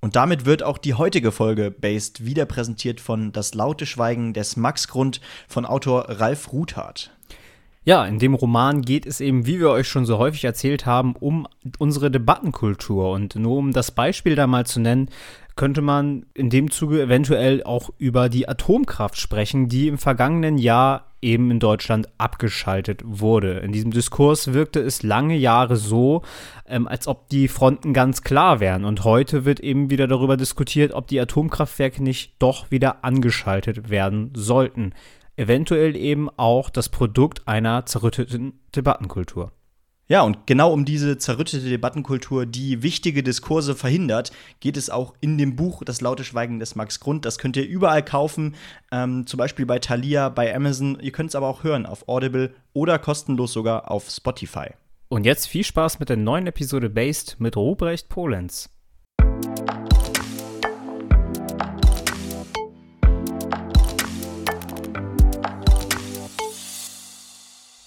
Und damit wird auch die heutige Folge Based wieder präsentiert von Das laute Schweigen des Max Grund von Autor Ralf Ruthardt. Ja, in dem Roman geht es eben, wie wir euch schon so häufig erzählt haben, um unsere Debattenkultur. Und nur um das Beispiel da mal zu nennen, könnte man in dem Zuge eventuell auch über die Atomkraft sprechen, die im vergangenen Jahr eben in Deutschland abgeschaltet wurde. In diesem Diskurs wirkte es lange Jahre so, ähm, als ob die Fronten ganz klar wären. Und heute wird eben wieder darüber diskutiert, ob die Atomkraftwerke nicht doch wieder angeschaltet werden sollten eventuell eben auch das Produkt einer zerrütteten Debattenkultur. Ja, und genau um diese zerrüttete Debattenkultur, die wichtige Diskurse verhindert, geht es auch in dem Buch Das laute Schweigen des Max Grund. Das könnt ihr überall kaufen, ähm, zum Beispiel bei Thalia, bei Amazon. Ihr könnt es aber auch hören auf Audible oder kostenlos sogar auf Spotify. Und jetzt viel Spaß mit der neuen Episode Based mit Ruprecht Polenz.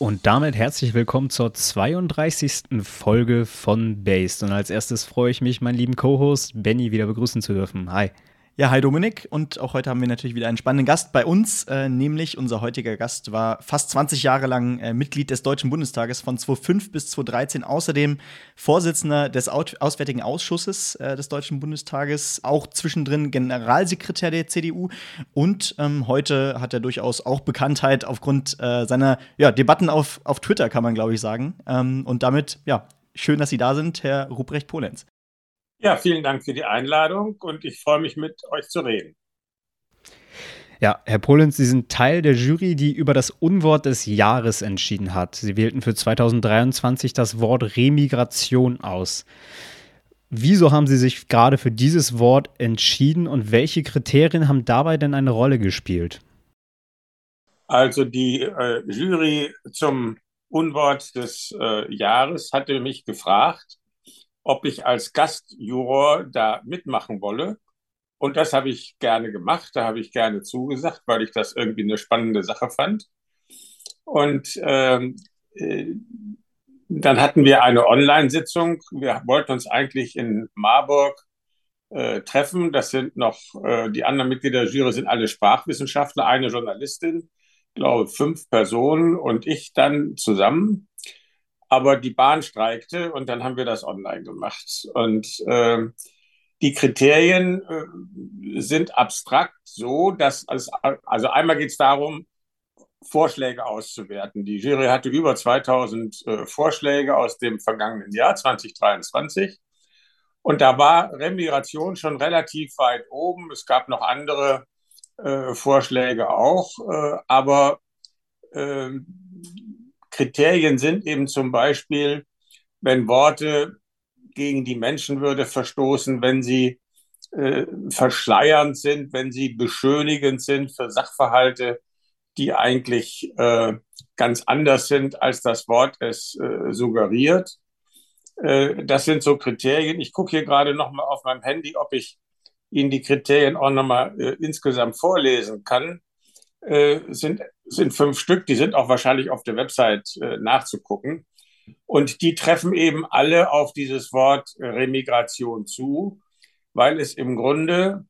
Und damit herzlich willkommen zur 32. Folge von Based. Und als erstes freue ich mich, meinen lieben Co-Host Benny wieder begrüßen zu dürfen. Hi. Ja, hi Dominik. Und auch heute haben wir natürlich wieder einen spannenden Gast bei uns. Äh, nämlich unser heutiger Gast war fast 20 Jahre lang äh, Mitglied des Deutschen Bundestages von 2005 bis 2013. Außerdem Vorsitzender des Out Auswärtigen Ausschusses äh, des Deutschen Bundestages. Auch zwischendrin Generalsekretär der CDU. Und ähm, heute hat er durchaus auch Bekanntheit aufgrund äh, seiner ja, Debatten auf, auf Twitter, kann man glaube ich sagen. Ähm, und damit, ja, schön, dass Sie da sind, Herr Ruprecht Polenz. Ja, vielen Dank für die Einladung und ich freue mich, mit euch zu reden. Ja, Herr Polenz, Sie sind Teil der Jury, die über das Unwort des Jahres entschieden hat. Sie wählten für 2023 das Wort Remigration aus. Wieso haben Sie sich gerade für dieses Wort entschieden und welche Kriterien haben dabei denn eine Rolle gespielt? Also die äh, Jury zum Unwort des äh, Jahres hatte mich gefragt, ob ich als Gastjuror da mitmachen wolle. Und das habe ich gerne gemacht, da habe ich gerne zugesagt, weil ich das irgendwie eine spannende Sache fand. Und ähm, äh, dann hatten wir eine Online-Sitzung. Wir wollten uns eigentlich in Marburg äh, treffen. Das sind noch, äh, die anderen Mitglieder der Jury sind alle Sprachwissenschaftler, eine Journalistin, glaube fünf Personen und ich dann zusammen aber die Bahn streikte und dann haben wir das online gemacht. Und äh, die Kriterien äh, sind abstrakt so, dass es, also einmal geht es darum, Vorschläge auszuwerten. Die Jury hatte über 2000 äh, Vorschläge aus dem vergangenen Jahr 2023. Und da war Remigration schon relativ weit oben. Es gab noch andere äh, Vorschläge auch, äh, aber ähm, Kriterien sind eben zum Beispiel, wenn Worte gegen die Menschenwürde verstoßen, wenn sie äh, verschleiernd sind, wenn sie beschönigend sind für Sachverhalte, die eigentlich äh, ganz anders sind, als das Wort es äh, suggeriert. Äh, das sind so Kriterien. Ich gucke hier gerade noch mal auf meinem Handy, ob ich Ihnen die Kriterien auch noch mal äh, insgesamt vorlesen kann. Äh, sind sind fünf Stück, die sind auch wahrscheinlich auf der Website äh, nachzugucken. Und die treffen eben alle auf dieses Wort Remigration zu, weil es im Grunde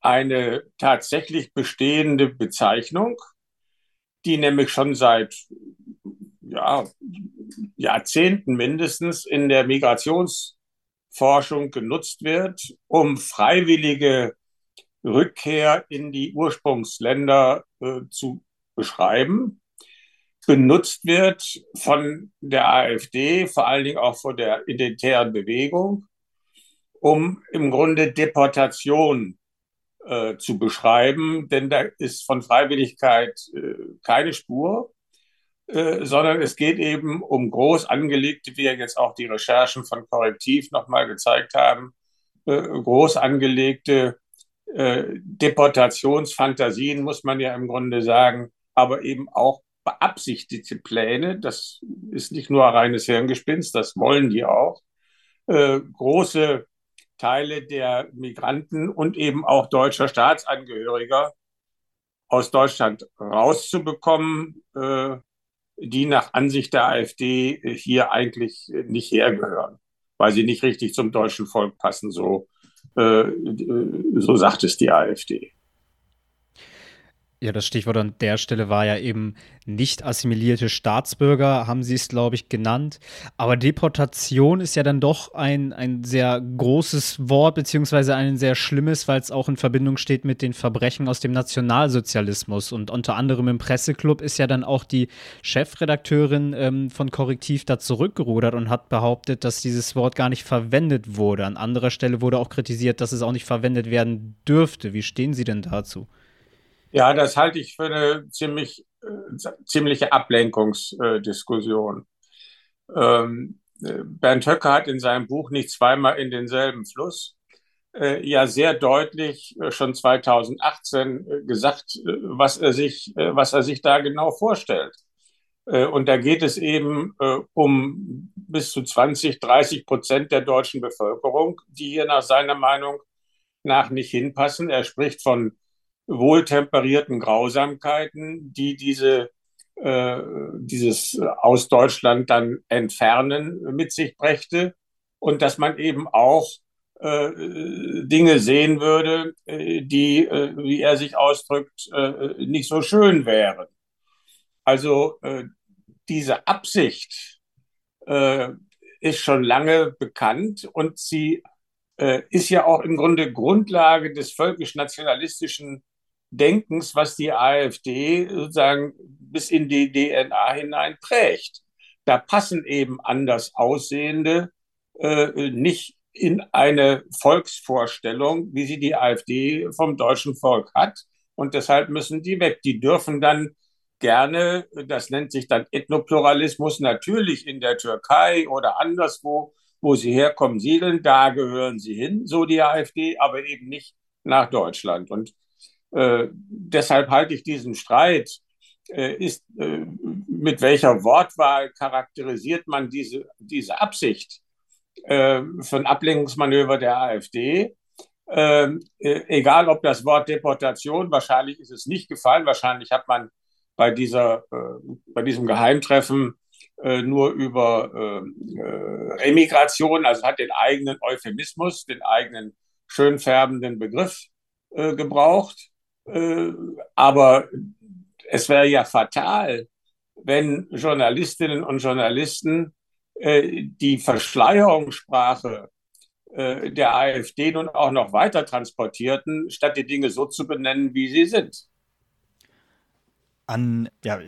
eine tatsächlich bestehende Bezeichnung, die nämlich schon seit ja, Jahrzehnten mindestens in der Migrationsforschung genutzt wird, um freiwillige Rückkehr in die Ursprungsländer äh, zu beschreiben, benutzt wird von der AfD, vor allen Dingen auch von der identitären Bewegung, um im Grunde Deportation äh, zu beschreiben, denn da ist von Freiwilligkeit äh, keine Spur, äh, sondern es geht eben um groß angelegte, wie ja jetzt auch die Recherchen von Korrektiv nochmal gezeigt haben, äh, groß angelegte äh, Deportationsfantasien, muss man ja im Grunde sagen, aber eben auch beabsichtigte Pläne. Das ist nicht nur reines Hirngespinst, das wollen die auch. Äh, große Teile der Migranten und eben auch deutscher Staatsangehöriger aus Deutschland rauszubekommen, äh, die nach Ansicht der AfD hier eigentlich nicht hergehören, weil sie nicht richtig zum deutschen Volk passen, so Äh, so sagt es die AfD. Ja, das Stichwort an der Stelle war ja eben nicht assimilierte Staatsbürger, haben sie es, glaube ich, genannt. Aber Deportation ist ja dann doch ein, ein sehr großes Wort, beziehungsweise ein sehr schlimmes, weil es auch in Verbindung steht mit den Verbrechen aus dem Nationalsozialismus. Und unter anderem im Presseclub ist ja dann auch die Chefredakteurin ähm, von Korrektiv da zurückgerudert und hat behauptet, dass dieses Wort gar nicht verwendet wurde. An anderer Stelle wurde auch kritisiert, dass es auch nicht verwendet werden dürfte. Wie stehen Sie denn dazu? Ja, das halte ich für eine ziemlich, äh, ziemliche Ablenkungsdiskussion. Ähm, Bernd Höcke hat in seinem Buch nicht zweimal in denselben Fluss äh, ja sehr deutlich äh, schon 2018 äh, gesagt, äh, was er sich, äh, was er sich da genau vorstellt. Und da geht es eben um bis zu 20, 30 Prozent der deutschen Bevölkerung, die hier nach seiner Meinung nach nicht hinpassen. Er spricht von wohltemperierten Grausamkeiten, die diese, äh, dieses aus Deutschland dann entfernen mit sich brächte und dass man eben auch äh, Dinge sehen würde, äh, die, äh, wie er sich ausdrückt, äh, nicht so schön wären. Also diese Absicht ist schon lange bekannt und sie ist ja auch im Grunde Grundlage des völkisch-nationalistischen Denkens, was die AfD sozusagen bis in die DNA hinein prägt. Da passen eben anders aussehende äh, nicht in eine Volksvorstellung, wie sie die AfD vom deutschen Volk hat. Und deshalb müssen die weg. Die dürfen dann gerne, das nennt sich dann Ethnopluralismus, natürlich in der Türkei oder anderswo, wo sie herkommen, siedeln. Da gehören sie hin, so die AfD, aber eben nicht nach Deutschland. Und äh, deshalb halte ich diesen Streit, äh, ist, äh, mit welcher Wortwahl charakterisiert man diese, diese Absicht äh, von Ablenkungsmanöver der AfD? Äh, egal ob das Wort Deportation, wahrscheinlich ist es nicht gefallen, wahrscheinlich hat man bei, dieser, bei diesem Geheimtreffen nur über Remigration, also hat den eigenen Euphemismus, den eigenen schön färbenden Begriff gebraucht. Äh, aber es wäre ja fatal, wenn Journalistinnen und Journalisten äh, die Verschleierungssprache äh, der AfD nun auch noch weiter transportierten, statt die Dinge so zu benennen, wie sie sind. An, ja,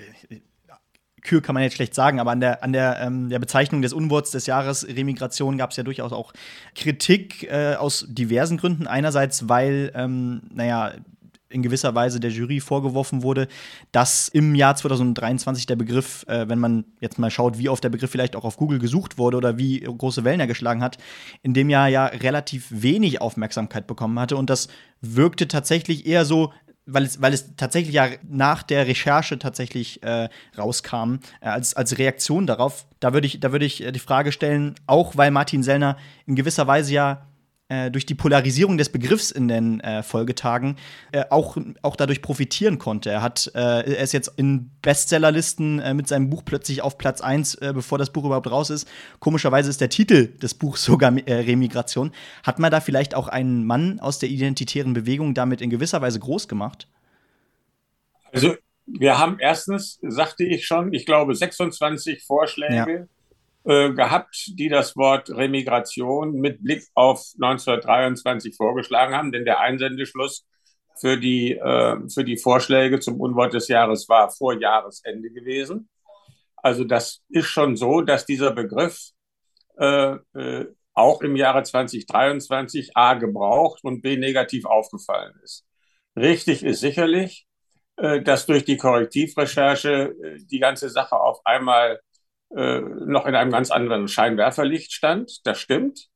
Kür kann man jetzt schlecht sagen, aber an der, an der, ähm, der Bezeichnung des Unworts des Jahres Remigration gab es ja durchaus auch Kritik äh, aus diversen Gründen. Einerseits, weil, ähm, naja, in gewisser Weise der Jury vorgeworfen wurde, dass im Jahr 2023 der Begriff, äh, wenn man jetzt mal schaut, wie oft der Begriff vielleicht auch auf Google gesucht wurde oder wie große Wellen er geschlagen hat, in dem Jahr ja relativ wenig Aufmerksamkeit bekommen hatte. Und das wirkte tatsächlich eher so, weil es, weil es tatsächlich ja nach der Recherche tatsächlich äh, rauskam, äh, als, als Reaktion darauf. Da würde ich, da würd ich äh, die Frage stellen, auch weil Martin Sellner in gewisser Weise ja äh, durch die Polarisierung des Begriffs in den äh, Folgetagen äh, auch, auch dadurch profitieren konnte. Er, hat, äh, er ist jetzt in Bestsellerlisten äh, mit seinem Buch plötzlich auf Platz 1, bevor das Buch überhaupt raus ist. Komischerweise ist der Titel des Buchs sogar Remigration. Hat man da vielleicht auch einen Mann aus der identitären Bewegung damit in gewisser Weise groß gemacht? Also wir haben erstens, sagte ich schon, ich glaube 26 Vorschläge. Ja äh, gehabt, die das Wort Remigration mit Blick auf 1923 vorgeschlagen haben, denn der Einsendeschluss für die, äh, für die Vorschläge zum Unwort des Jahres war vor Jahresende gewesen. Also das ist schon so, dass dieser Begriff äh, äh, auch im Jahre 2023 A gebraucht und B negativ aufgefallen ist. Richtig ist sicherlich, äh, dass durch die Korrektivrecherche äh, die ganze Sache auf einmal äh, noch in einem ganz anderen Scheinwerferlicht stand. Das stimmt.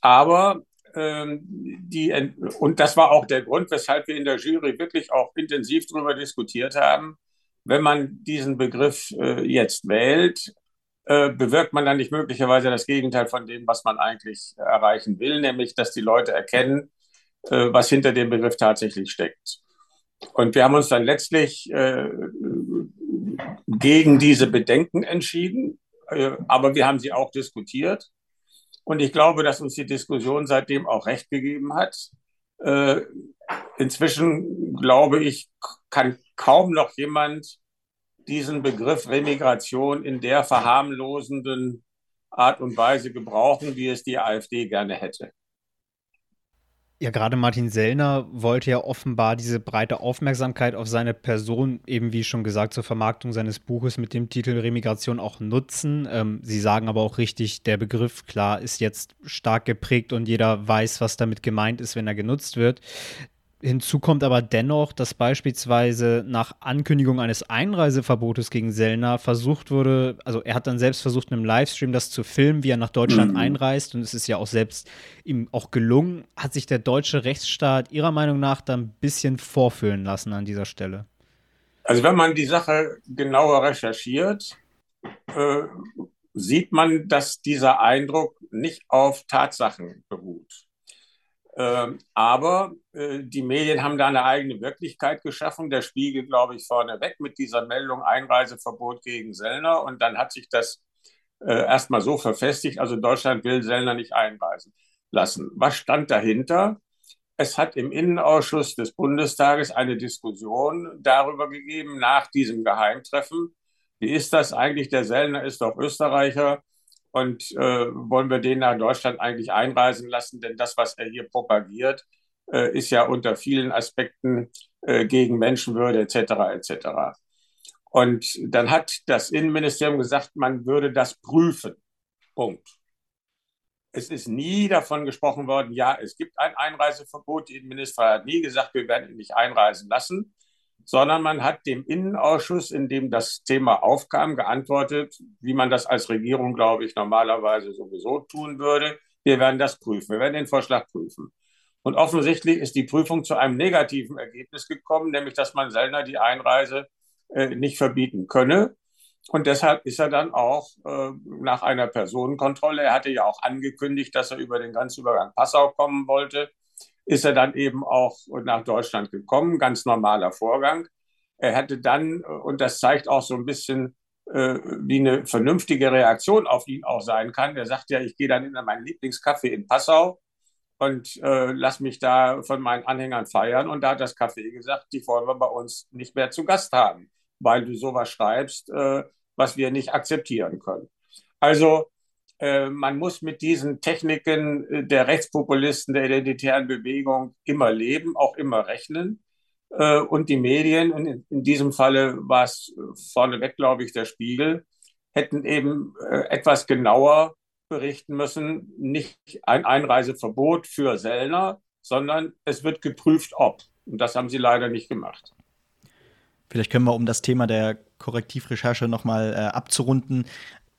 Aber ähm, die, und das war auch der Grund, weshalb wir in der Jury wirklich auch intensiv darüber diskutiert haben. Wenn man diesen Begriff äh, jetzt wählt, äh, bewirkt man dann nicht möglicherweise das Gegenteil von dem, was man eigentlich erreichen will, nämlich dass die Leute erkennen, äh, was hinter dem Begriff tatsächlich steckt. Und wir haben uns dann letztlich äh, gegen diese Bedenken entschieden, äh, aber wir haben sie auch diskutiert. Und ich glaube, dass uns die Diskussion seitdem auch recht gegeben hat. Äh, inzwischen, glaube ich, kann kaum noch jemand diesen Begriff Remigration in der verharmlosenden Art und Weise gebrauchen, wie es die AfD gerne hätte. Ja, gerade Martin Sellner wollte ja offenbar diese breite Aufmerksamkeit auf seine Person, eben wie schon gesagt, zur Vermarktung seines Buches mit dem Titel Remigration auch nutzen. Ähm, Sie sagen aber auch richtig, der Begriff, klar, ist jetzt stark geprägt und jeder weiß, was damit gemeint ist, wenn er genutzt wird. Hinzu kommt aber dennoch, dass beispielsweise nach Ankündigung eines Einreiseverbotes gegen Sellner versucht wurde, also er hat dann selbst versucht, in einem Livestream das zu filmen, wie er nach Deutschland mhm. einreist und es ist ja auch selbst ihm auch gelungen. Hat sich der deutsche Rechtsstaat Ihrer Meinung nach dann ein bisschen vorfühlen lassen an dieser Stelle? Also wenn man die Sache genauer recherchiert, äh, sieht man, dass dieser Eindruck nicht auf Tatsachen beruht. Ähm, aber äh, die Medien haben da eine eigene Wirklichkeit geschaffen. Der Spiegel, glaube ich, vorneweg mit dieser Meldung Einreiseverbot gegen Sellner. Und dann hat sich das äh, erstmal so verfestigt. Also Deutschland will Sellner nicht einreisen lassen. Was stand dahinter? Es hat im Innenausschuss des Bundestages eine Diskussion darüber gegeben, nach diesem Geheimtreffen. Wie ist das eigentlich? Der Sellner ist doch Österreicher und äh, wollen wir den nach Deutschland eigentlich einreisen lassen? Denn das, was er hier propagiert, äh, ist ja unter vielen Aspekten äh, gegen Menschenwürde etc. etc. Und dann hat das Innenministerium gesagt, man würde das prüfen. Punkt. Es ist nie davon gesprochen worden, ja, es gibt ein Einreiseverbot. Die Innenminister hat nie gesagt, wir werden ihn nicht einreisen lassen sondern man hat dem Innenausschuss, in dem das Thema aufkam, geantwortet, wie man das als Regierung, glaube ich, normalerweise sowieso tun würde. Wir werden das prüfen, wir werden den Vorschlag prüfen. Und offensichtlich ist die Prüfung zu einem negativen Ergebnis gekommen, nämlich dass man Sellner die Einreise äh, nicht verbieten könne. Und deshalb ist er dann auch äh, nach einer Personenkontrolle, er hatte ja auch angekündigt, dass er über den Grenzübergang Passau kommen wollte, ist er dann eben auch nach Deutschland gekommen, ganz normaler Vorgang. Er hätte dann, und das zeigt auch so ein bisschen, äh, wie eine vernünftige Reaktion auf ihn auch sein kann. Er sagt ja, ich gehe dann in meinen Lieblingscafé in Passau und äh, lass mich da von meinen Anhängern feiern. Und da hat das Café gesagt, die wollen wir bei uns nicht mehr zu Gast haben, weil du sowas schreibst, äh, was wir nicht akzeptieren können. Also äh, man muss mit diesen Techniken äh, der Rechtspopulisten, der identitären Bewegung immer leben, auch immer rechnen. Äh, und die Medien, in diesem Falle war es vorneweg, glaube ich, der Spiegel, hätten eben etwas genauer berichten müssen, nicht ein Einreiseverbot für Sellner, sondern es wird geprüft, ob. Und das haben sie leider nicht gemacht. Vielleicht können wir, um das Thema der Korrektivrecherche nochmal äh, abzurunden,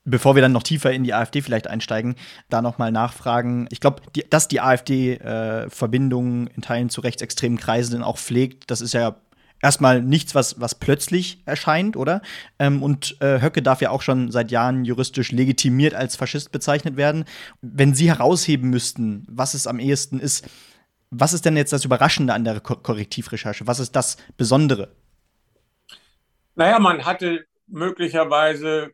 bevor wir dann noch tiefer in die AfD vielleicht einsteigen, da nochmal nachfragen. Ich glaube, dass die AfD äh, Verbindungen in Teilen zu rechtsextremen Kreisen auch pflegt, das ist ja erstmal nichts, was, was plötzlich erscheint, oder? Ähm, und äh, Höcke darf ja auch schon seit Jahren juristisch legitimiert als Faschist bezeichnet werden. Wenn Sie herausheben müssten, was es am ehesten ist, was ist denn jetzt das Überraschende an der Ko Korrektivrecherche? Was ist das Besondere? Naja, man hatte möglicherweise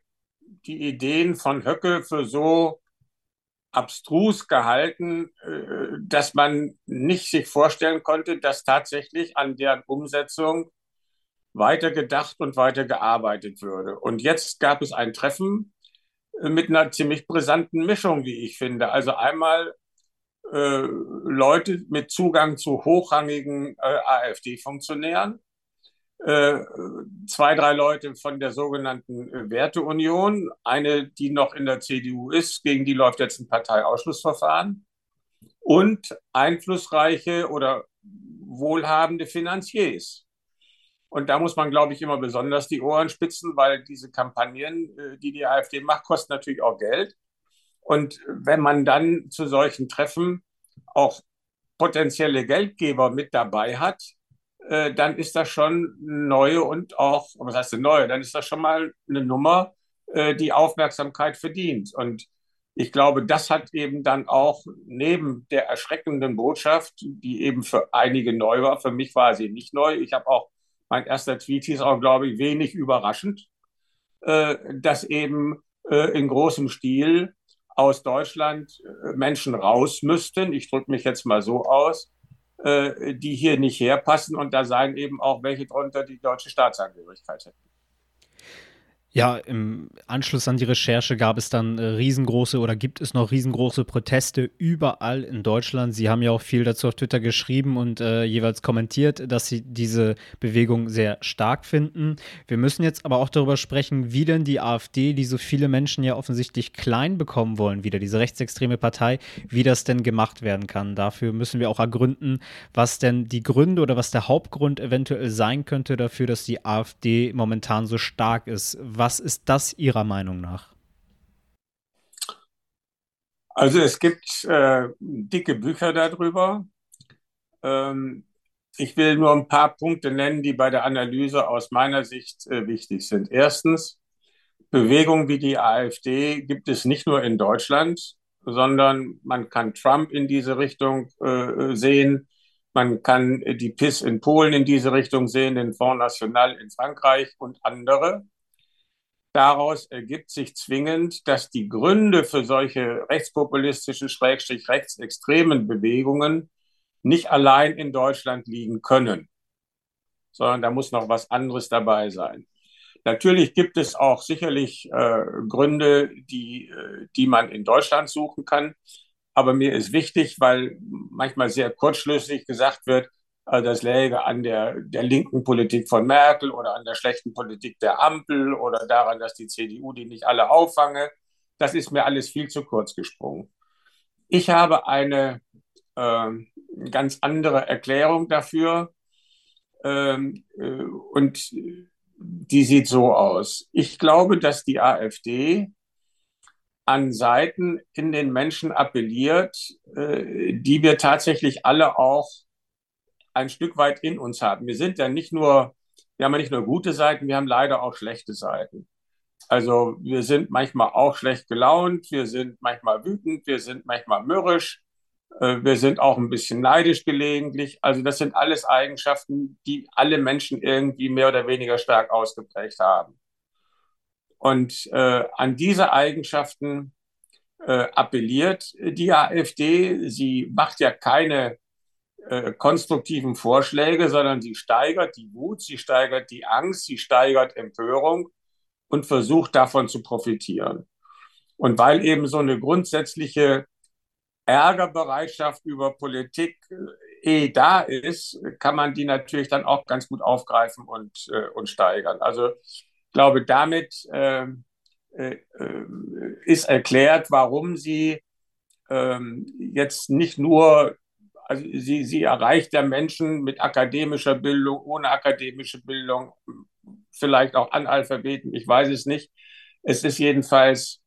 die Ideen von Höcke für so abstrus gehalten, äh, dass man nicht sich vorstellen konnte, dass tatsächlich an deren Umsetzung weiter gedacht und weiter gearbeitet würde. Und jetzt gab es ein Treffen äh, mit einer ziemlich brisanten Mischung, wie ich finde. Also einmal äh, Leute mit Zugang zu hochrangigen äh, AfD-Funktionären, zwei, drei Leute von der sogenannten äh, Werteunion. Eine, die noch in der CDU ist, gegen die läuft jetzt ein Parteiausschlussverfahren. Und einflussreiche oder wohlhabende Finanziers. Und da muss man, glaube ich, immer besonders die Ohren spitzen, weil diese Kampagnen, äh, die die AfD macht, kosten natürlich auch Geld. Und wenn man dann zu solchen Treffen auch potenzielle Geldgeber mit dabei hat, äh, dann ist das schon neue und auch, was heißt denn neue, dann ist das schon mal eine Nummer, äh, die Aufmerksamkeit verdient. Und ich glaube, das hat eben dann auch neben der erschreckenden Botschaft, die eben für einige neu war, für mich war sie nicht neu. Ich habe auch, mein erster Tweet hieß auch, glaube ich, wenig überraschend, äh, dass eben in großem Stil aus Deutschland Menschen raus müssten, ich drücke mich jetzt mal so aus, die hier nicht herpassen und da seien eben auch welche drunter, die deutsche Staatsangehörigkeit hätten. Ja, im Anschluss an die Recherche gab es dann äh, riesengroße oder gibt es noch riesengroße Proteste überall in Deutschland. Sie haben ja auch viel dazu auf Twitter geschrieben und äh, jeweils kommentiert, dass Sie diese Bewegung sehr stark finden. Wir müssen jetzt aber auch darüber sprechen, wie denn die AfD, die so viele Menschen ja offensichtlich klein bekommen wollen, wieder diese rechtsextreme Partei, wie das denn gemacht werden kann. Dafür müssen wir auch ergründen, was denn die Gründe oder was der Hauptgrund eventuell sein könnte dafür, dass die AfD momentan so stark ist. Was ist das Ihrer Meinung nach? Also es gibt äh, dicke Bücher darüber. Ähm, ich will nur ein paar Punkte nennen, die bei der Analyse aus meiner Sicht äh, wichtig sind. Erstens, Bewegungen wie die AfD gibt es nicht nur in Deutschland, sondern man kann Trump in diese Richtung äh, sehen. Man kann die PIS in Polen in diese Richtung sehen, den Front National in Frankreich und andere. Daraus ergibt sich zwingend, dass die Gründe für solche rechtspopulistischen, schrägstrich rechtsextremen Bewegungen nicht allein in Deutschland liegen können, sondern da muss noch was anderes dabei sein. Natürlich gibt es auch sicherlich äh, Gründe, die, äh, die man in Deutschland suchen kann. Aber mir ist wichtig, weil manchmal sehr kurzschlüssig gesagt wird, das läge an der, der linken Politik von Merkel oder an der schlechten Politik der Ampel oder daran, dass die CDU die nicht alle auffange. Das ist mir alles viel zu kurz gesprungen. Ich habe eine äh, ganz andere Erklärung dafür ähm, äh, und die sieht so aus. Ich glaube, dass die AfD an Seiten in den Menschen appelliert, äh, die wir tatsächlich alle auch ein Stück weit in uns haben. Wir sind ja nicht nur, wir haben ja nicht nur gute Seiten, wir haben leider auch schlechte Seiten. Also wir sind manchmal auch schlecht gelaunt, wir sind manchmal wütend, wir sind manchmal mürrisch, äh, wir sind auch ein bisschen neidisch gelegentlich. Also das sind alles Eigenschaften, die alle Menschen irgendwie mehr oder weniger stark ausgeprägt haben. Und äh, an diese Eigenschaften äh, appelliert die AfD. Sie macht ja keine äh, konstruktiven Vorschläge, sondern sie steigert die Wut, sie steigert die Angst, sie steigert Empörung und versucht davon zu profitieren. Und weil eben so eine grundsätzliche Ärgerbereitschaft über Politik äh, eh da ist, kann man die natürlich dann auch ganz gut aufgreifen und, äh, und steigern. Also ich glaube, damit äh, äh, ist erklärt, warum sie ähm, jetzt nicht nur also sie, sie erreicht ja Menschen mit akademischer Bildung, ohne akademische Bildung, vielleicht auch Analphabeten, ich weiß es nicht. Es ist jedenfalls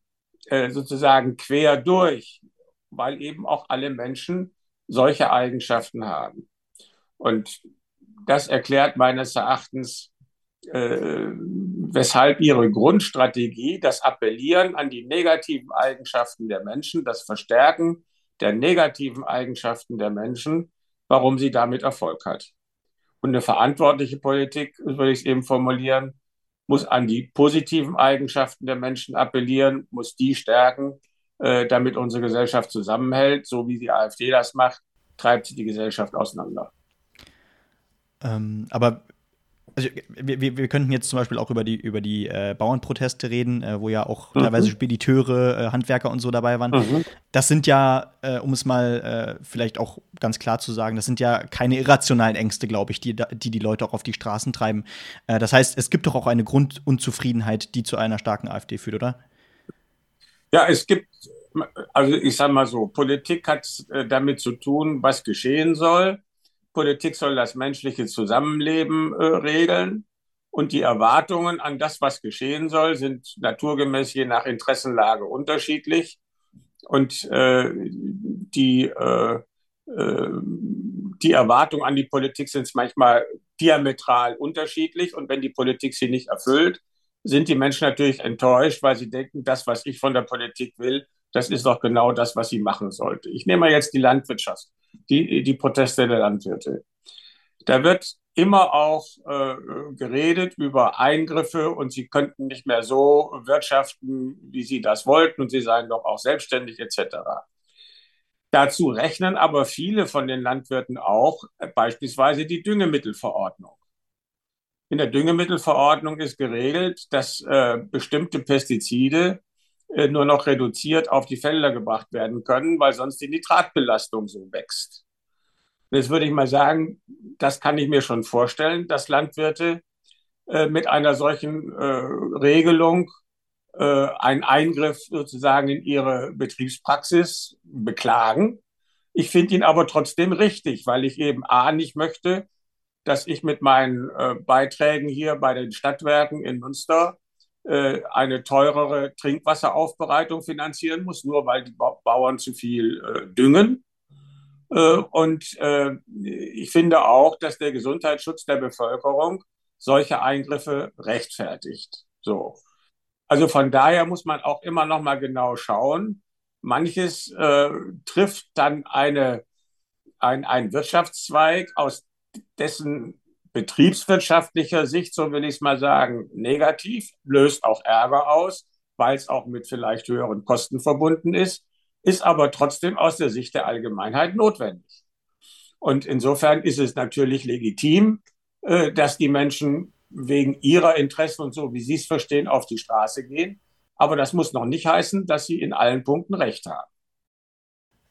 äh, sozusagen quer durch, weil eben auch alle Menschen solche Eigenschaften haben. Und das erklärt meines Erachtens, äh, weshalb ihre Grundstrategie, das Appellieren an die negativen Eigenschaften der Menschen, das Verstärken der negativen Eigenschaften der Menschen, warum sie damit Erfolg hat. Und eine verantwortliche Politik, würde ich es eben formulieren, muss an die positiven Eigenschaften der Menschen appellieren, muss die stärken, äh, damit unsere Gesellschaft zusammenhält. So wie die AfD das macht, treibt sie die Gesellschaft auseinander. Ähm, aber also wir, wir, wir könnten jetzt zum Beispiel auch über die, über die äh, Bauernproteste reden, äh, wo ja auch mhm. teilweise Spediteure, äh, Handwerker und so dabei waren. Mhm. Das sind ja, äh, um es mal äh, vielleicht auch ganz klar zu sagen, das sind ja keine irrationalen Ängste, glaube ich, die, die die Leute auch auf die Straßen treiben. Äh, das heißt, es gibt doch auch eine Grundunzufriedenheit, die zu einer starken AfD führt, oder? Ja, es gibt, also ich sage mal so, Politik hat damit zu tun, was geschehen soll. Politik soll das menschliche Zusammenleben äh, regeln. Und die Erwartungen an das, was geschehen soll, sind naturgemäß je nach Interessenlage unterschiedlich. Und äh, die, äh, äh, die Erwartungen an die Politik sind manchmal diametral unterschiedlich. Und wenn die Politik sie nicht erfüllt, sind die Menschen natürlich enttäuscht, weil sie denken, das, was ich von der Politik will, das ist doch genau das, was sie machen sollte. Ich nehme jetzt die Landwirtschaft, die, die Proteste der Landwirte. Da wird immer auch äh, geredet über Eingriffe und sie könnten nicht mehr so wirtschaften, wie sie das wollten und sie seien doch auch selbstständig etc. Dazu rechnen aber viele von den Landwirten auch äh, beispielsweise die Düngemittelverordnung. In der Düngemittelverordnung ist geregelt, dass äh, bestimmte Pestizide nur noch reduziert auf die Felder gebracht werden können, weil sonst die Nitratbelastung so wächst. Jetzt würde ich mal sagen, das kann ich mir schon vorstellen, dass Landwirte äh, mit einer solchen äh, Regelung äh, einen Eingriff sozusagen in ihre Betriebspraxis beklagen. Ich finde ihn aber trotzdem richtig, weil ich eben A nicht möchte, dass ich mit meinen äh, Beiträgen hier bei den Stadtwerken in Münster äh, eine teurere Trinkwasseraufbereitung finanzieren muss, nur weil die Bauern zu viel äh, düngen. Äh, und äh, ich finde auch, dass der Gesundheitsschutz der Bevölkerung solche Eingriffe rechtfertigt. So. Also von daher muss man auch immer noch mal genau schauen. Manches äh, trifft dann eine, ein, ein Wirtschaftszweig, aus dessen betriebswirtschaftlicher Sicht, so will ich es mal sagen, negativ, löst auch Ärger aus, weil es auch mit vielleicht höheren Kosten verbunden ist ist aber trotzdem aus der Sicht der Allgemeinheit notwendig. Und insofern ist es natürlich legitim, äh, dass die Menschen wegen ihrer Interessen und so, wie sie es verstehen, auf die Straße gehen. Aber das muss noch nicht heißen, dass sie in allen Punkten Recht haben.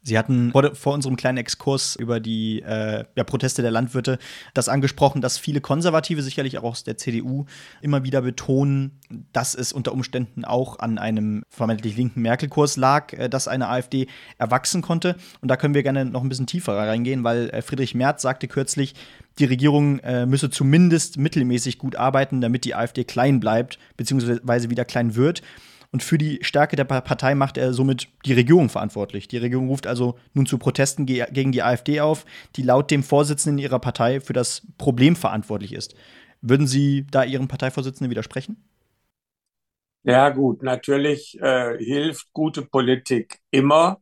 Sie hatten vor, vor, unserem kleinen Exkurs über die äh, ja, Proteste der Landwirte das angesprochen, dass viele Konservative, sicherlich auch aus der CDU, immer wieder betonen, dass es unter Umständen auch an einem vermeintlich linken Merkel-Kurs lag, äh, dass eine AfD erwachsen konnte. Und da können wir gerne noch ein bisschen tiefer reingehen, weil äh, Friedrich Merz sagte kürzlich, die Regierung äh, müsse zumindest mittelmäßig gut arbeiten, damit die AfD klein bleibt, beziehungsweise wieder klein wird. Und für die Stärke der Partei macht er somit die Regierung verantwortlich. Die Regierung ruft also nun zu Protesten ge gegen die AfD auf, die laut dem Vorsitzenden ihrer Partei für das Problem verantwortlich ist. Würden Sie da Ihrem Parteivorsitzenden widersprechen? Ja, gut, natürlich äh, hilft gute Politik immer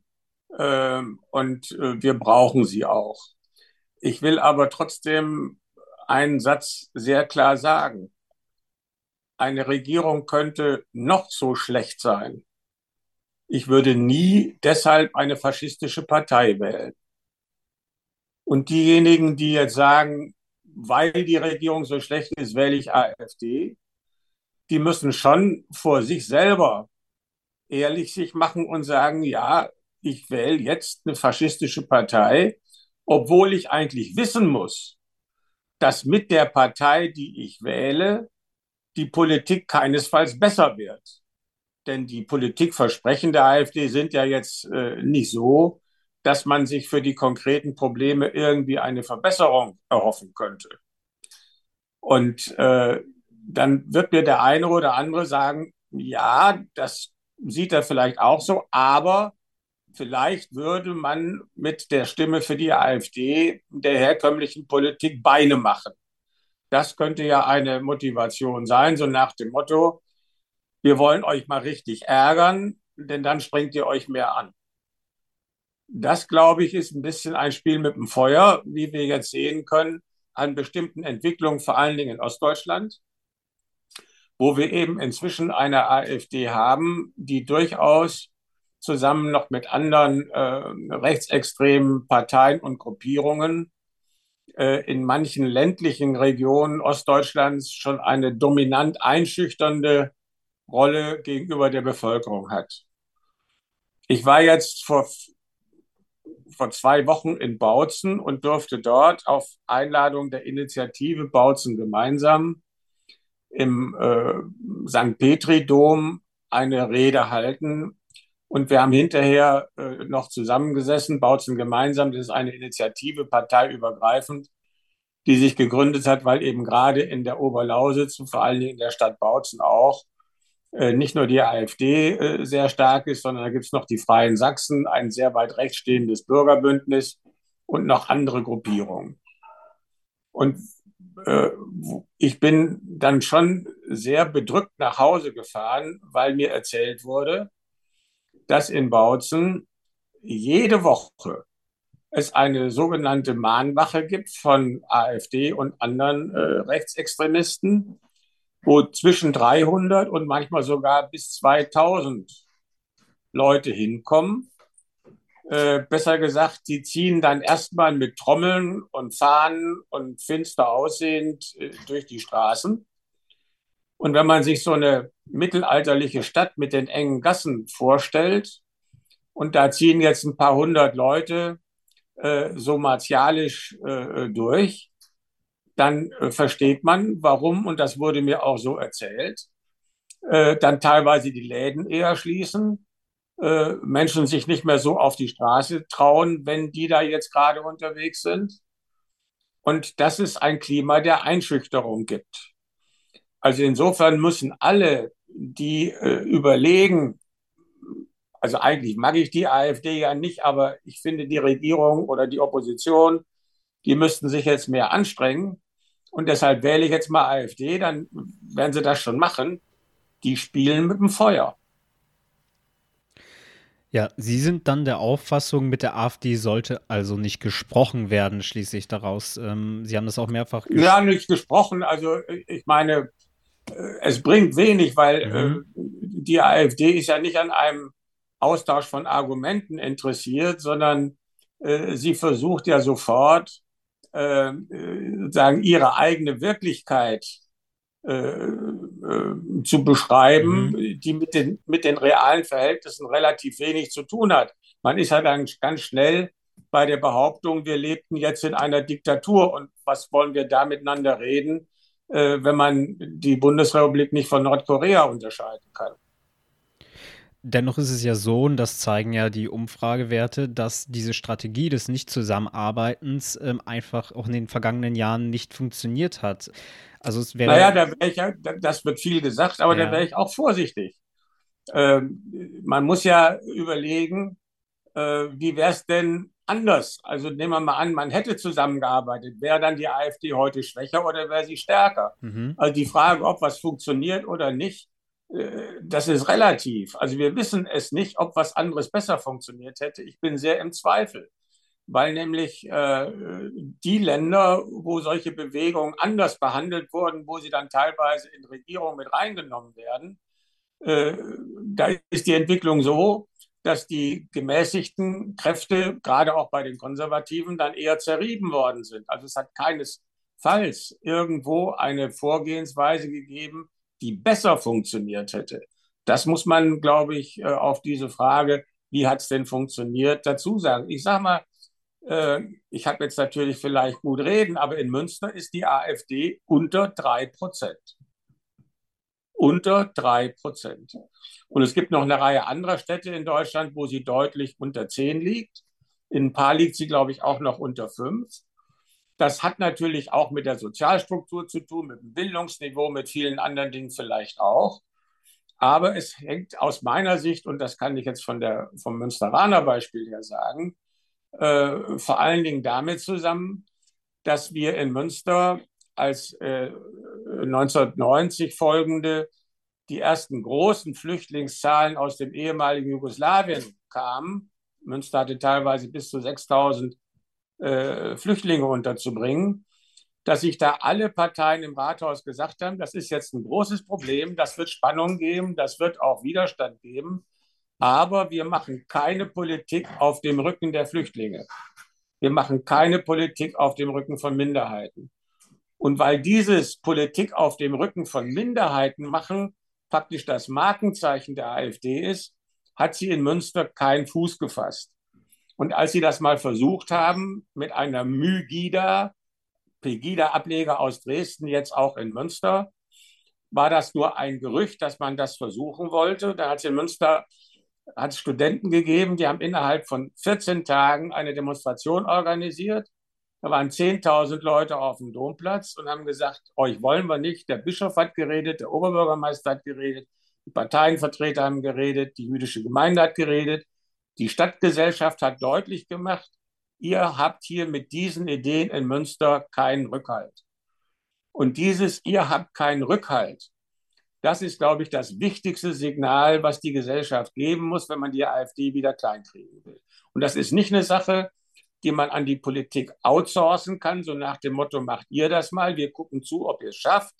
äh, und äh, wir brauchen sie auch. Ich will aber trotzdem einen Satz sehr klar sagen eine Regierung könnte noch so schlecht sein. Ich würde nie deshalb eine faschistische Partei wählen. Und diejenigen, die jetzt sagen, weil die Regierung so schlecht ist, wähle ich AfD, die müssen schon vor sich selber ehrlich sich machen und sagen, ja, ich wähle jetzt eine faschistische Partei, obwohl ich eigentlich wissen muss, dass mit der Partei, die ich wähle, die Politik keinesfalls besser wird. Denn die Politikversprechen der AfD sind ja jetzt äh, nicht so, dass man sich für die konkreten Probleme irgendwie eine Verbesserung erhoffen könnte. Und äh, dann wird mir der eine oder andere sagen, ja, das sieht er vielleicht auch so, aber vielleicht würde man mit der Stimme für die AfD der herkömmlichen Politik Beine machen. Das könnte ja eine Motivation sein, so nach dem Motto, wir wollen euch mal richtig ärgern, denn dann springt ihr euch mehr an. Das, glaube ich, ist ein bisschen ein Spiel mit dem Feuer, wie wir jetzt sehen können, an bestimmten Entwicklungen, vor allen Dingen in Ostdeutschland, wo wir eben inzwischen eine AfD haben, die durchaus zusammen noch mit anderen äh, rechtsextremen Parteien und Gruppierungen äh, in manchen ländlichen Regionen Ostdeutschlands schon eine dominant einschüchternde Rolle gegenüber der Bevölkerung hat. Ich war jetzt vor, vor zwei Wochen in Bautzen und durfte dort auf Einladung der Initiative Bautzen gemeinsam im äh, St. Petri-Dom eine Rede halten. Und wir haben hinterher äh, noch zusammengesessen, Bautzen gemeinsam, das ist eine Initiative, parteiübergreifend, die sich gegründet hat, weil eben gerade in der Oberlausitz und vor allen Dingen in der Stadt Bautzen auch äh, nicht nur die AfD äh, sehr stark ist, sondern da gibt es noch die Freien Sachsen, ein sehr weit rechts stehendes Bürgerbündnis und noch andere Gruppierungen. Und äh, ich bin dann schon sehr bedrückt nach Hause gefahren, weil mir erzählt wurde, dass in Bautzen jede Woche es eine sogenannte Mahnwache gibt von AfD und anderen äh, Rechtsextremisten, wo zwischen 300 und manchmal sogar bis 2000 Leute hinkommen. Äh, besser gesagt, sie ziehen dann erstmal mit Trommeln und Fahnen und finster aussehend äh, durch die Straßen. Und wenn man sich so eine mittelalterliche Stadt mit den engen Gassen vorstellt, und da ziehen jetzt ein paar hundert Leute äh, so martialisch äh, durch, dann äh, versteht man, warum, und das wurde mir auch so erzählt, äh, dann teilweise die Läden eher schließen, äh, Menschen sich nicht mehr so auf die Straße trauen, wenn die da jetzt gerade unterwegs sind. Und dass es ein Klima der Einschüchterung gibt. Also insofern müssen alle, die äh, überlegen, also eigentlich mag ich die AfD ja nicht, aber ich finde die Regierung oder die Opposition, die müssten sich jetzt mehr anstrengen. Und deshalb wähle ich jetzt mal AfD, dann werden sie das schon machen. Die spielen mit dem Feuer. Ja, Sie sind dann der Auffassung, mit der AfD sollte also nicht gesprochen werden, schließlich daraus. Ähm, Sie haben das auch mehrfach gesagt. Ja, nicht gesprochen. Also ich meine, äh, es bringt wenig, weil mhm. äh, die AfD ist ja nicht an einem Austausch von Argumenten interessiert, sondern äh, sie versucht ja sofort, äh, äh sagen, ihre eigene Wirklichkeit äh, äh, zu beschreiben, mhm. die mit den, mit den realen Verhältnissen relativ wenig zu tun hat. Man ist halt dann ganz schnell bei der Behauptung, wir lebten jetzt in einer Diktatur und was wollen wir da miteinander reden, äh, wenn man die Bundesrepublik nicht von Nordkorea unterscheiden kann. Dennoch ist es ja so, und das zeigen ja die Umfragewerte, dass diese Strategie des Nicht-Zusammenarbeitens ähm, einfach auch in den vergangenen Jahren nicht funktioniert hat. Also es wäre. Naja, da wäre ich ja, das wird viel gesagt, aber ja. da wäre ich auch vorsichtig. Ähm, man muss ja überlegen, äh, wie wäre es denn anders? Also nehmen wir mal an, man hätte zusammengearbeitet. Wäre dann die AfD heute schwächer oder wäre sie stärker? Mhm. Also die Frage, ob was funktioniert oder nicht, äh, das ist relativ. Also wir wissen es nicht, ob was anderes besser funktioniert hätte. Ich bin sehr im Zweifel, weil nämlich äh, die Länder, wo solche Bewegungen anders behandelt wurden, wo sie dann teilweise in Regierungen mit reingenommen werden, äh, da ist die Entwicklung so, dass die gemäßigten Kräfte, gerade auch bei den Konservativen, dann eher zerrieben worden sind. Also es hat keinesfalls irgendwo eine Vorgehensweise gegeben, die besser funktioniert hätte. Das muss man, glaube ich, äh, auf diese Frage, wie hat es denn funktioniert, dazu sagen. Ich sage mal, äh, ich habe jetzt natürlich vielleicht gut reden, aber in Münster ist die AfD unter drei Prozent. Unter drei Prozent. Und es gibt noch eine Reihe anderer Städte in Deutschland, wo sie deutlich unter zehn liegt. In ein paar liegt sie, glaube ich, auch noch unter fünf. Das hat natürlich auch mit der Sozialstruktur zu tun, mit dem Bildungsniveau, mit vielen anderen Dingen vielleicht auch. Aber es hängt aus meiner Sicht, und das kann ich jetzt von der, vom Münsteraner Beispiel her sagen, äh, vor allen Dingen damit zusammen, dass wir in Münster als äh, 1990 folgende die ersten großen Flüchtlingszahlen aus dem ehemaligen Jugoslawien kamen. Münster hatte teilweise bis zu 6000 äh, Flüchtlinge unterzubringen, dass sich da alle Parteien im Rathaus gesagt haben, das ist jetzt ein großes Problem, das wird Spannung geben, das wird auch Widerstand geben, aber wir machen keine Politik auf dem Rücken der Flüchtlinge. Wir machen keine Politik auf dem Rücken von Minderheiten. Und weil dieses Politik auf dem Rücken von Minderheiten machen faktisch das Markenzeichen der AfD ist, hat sie in Münster keinen Fuß gefasst. Und als sie das mal versucht haben, mit einer Mygida, Pegida-Ableger aus Dresden, jetzt auch in Münster, war das nur ein Gerücht, dass man das versuchen wollte. Da hat es in Münster hat Studenten gegeben, die haben innerhalb von 14 Tagen eine Demonstration organisiert. Da waren 10.000 Leute auf dem Domplatz und haben gesagt, euch wollen wir nicht. Der Bischof hat geredet, der Oberbürgermeister hat geredet, die Parteienvertreter haben geredet, die jüdische Gemeinde hat geredet. Die Stadtgesellschaft hat deutlich gemacht, ihr habt hier mit diesen Ideen in Münster keinen Rückhalt. Und dieses, ihr habt keinen Rückhalt, das ist, glaube ich, das wichtigste Signal, was die Gesellschaft geben muss, wenn man die AfD wieder kleinkriegen will. Und das ist nicht eine Sache, die man an die Politik outsourcen kann, so nach dem Motto, macht ihr das mal, wir gucken zu, ob ihr es schafft,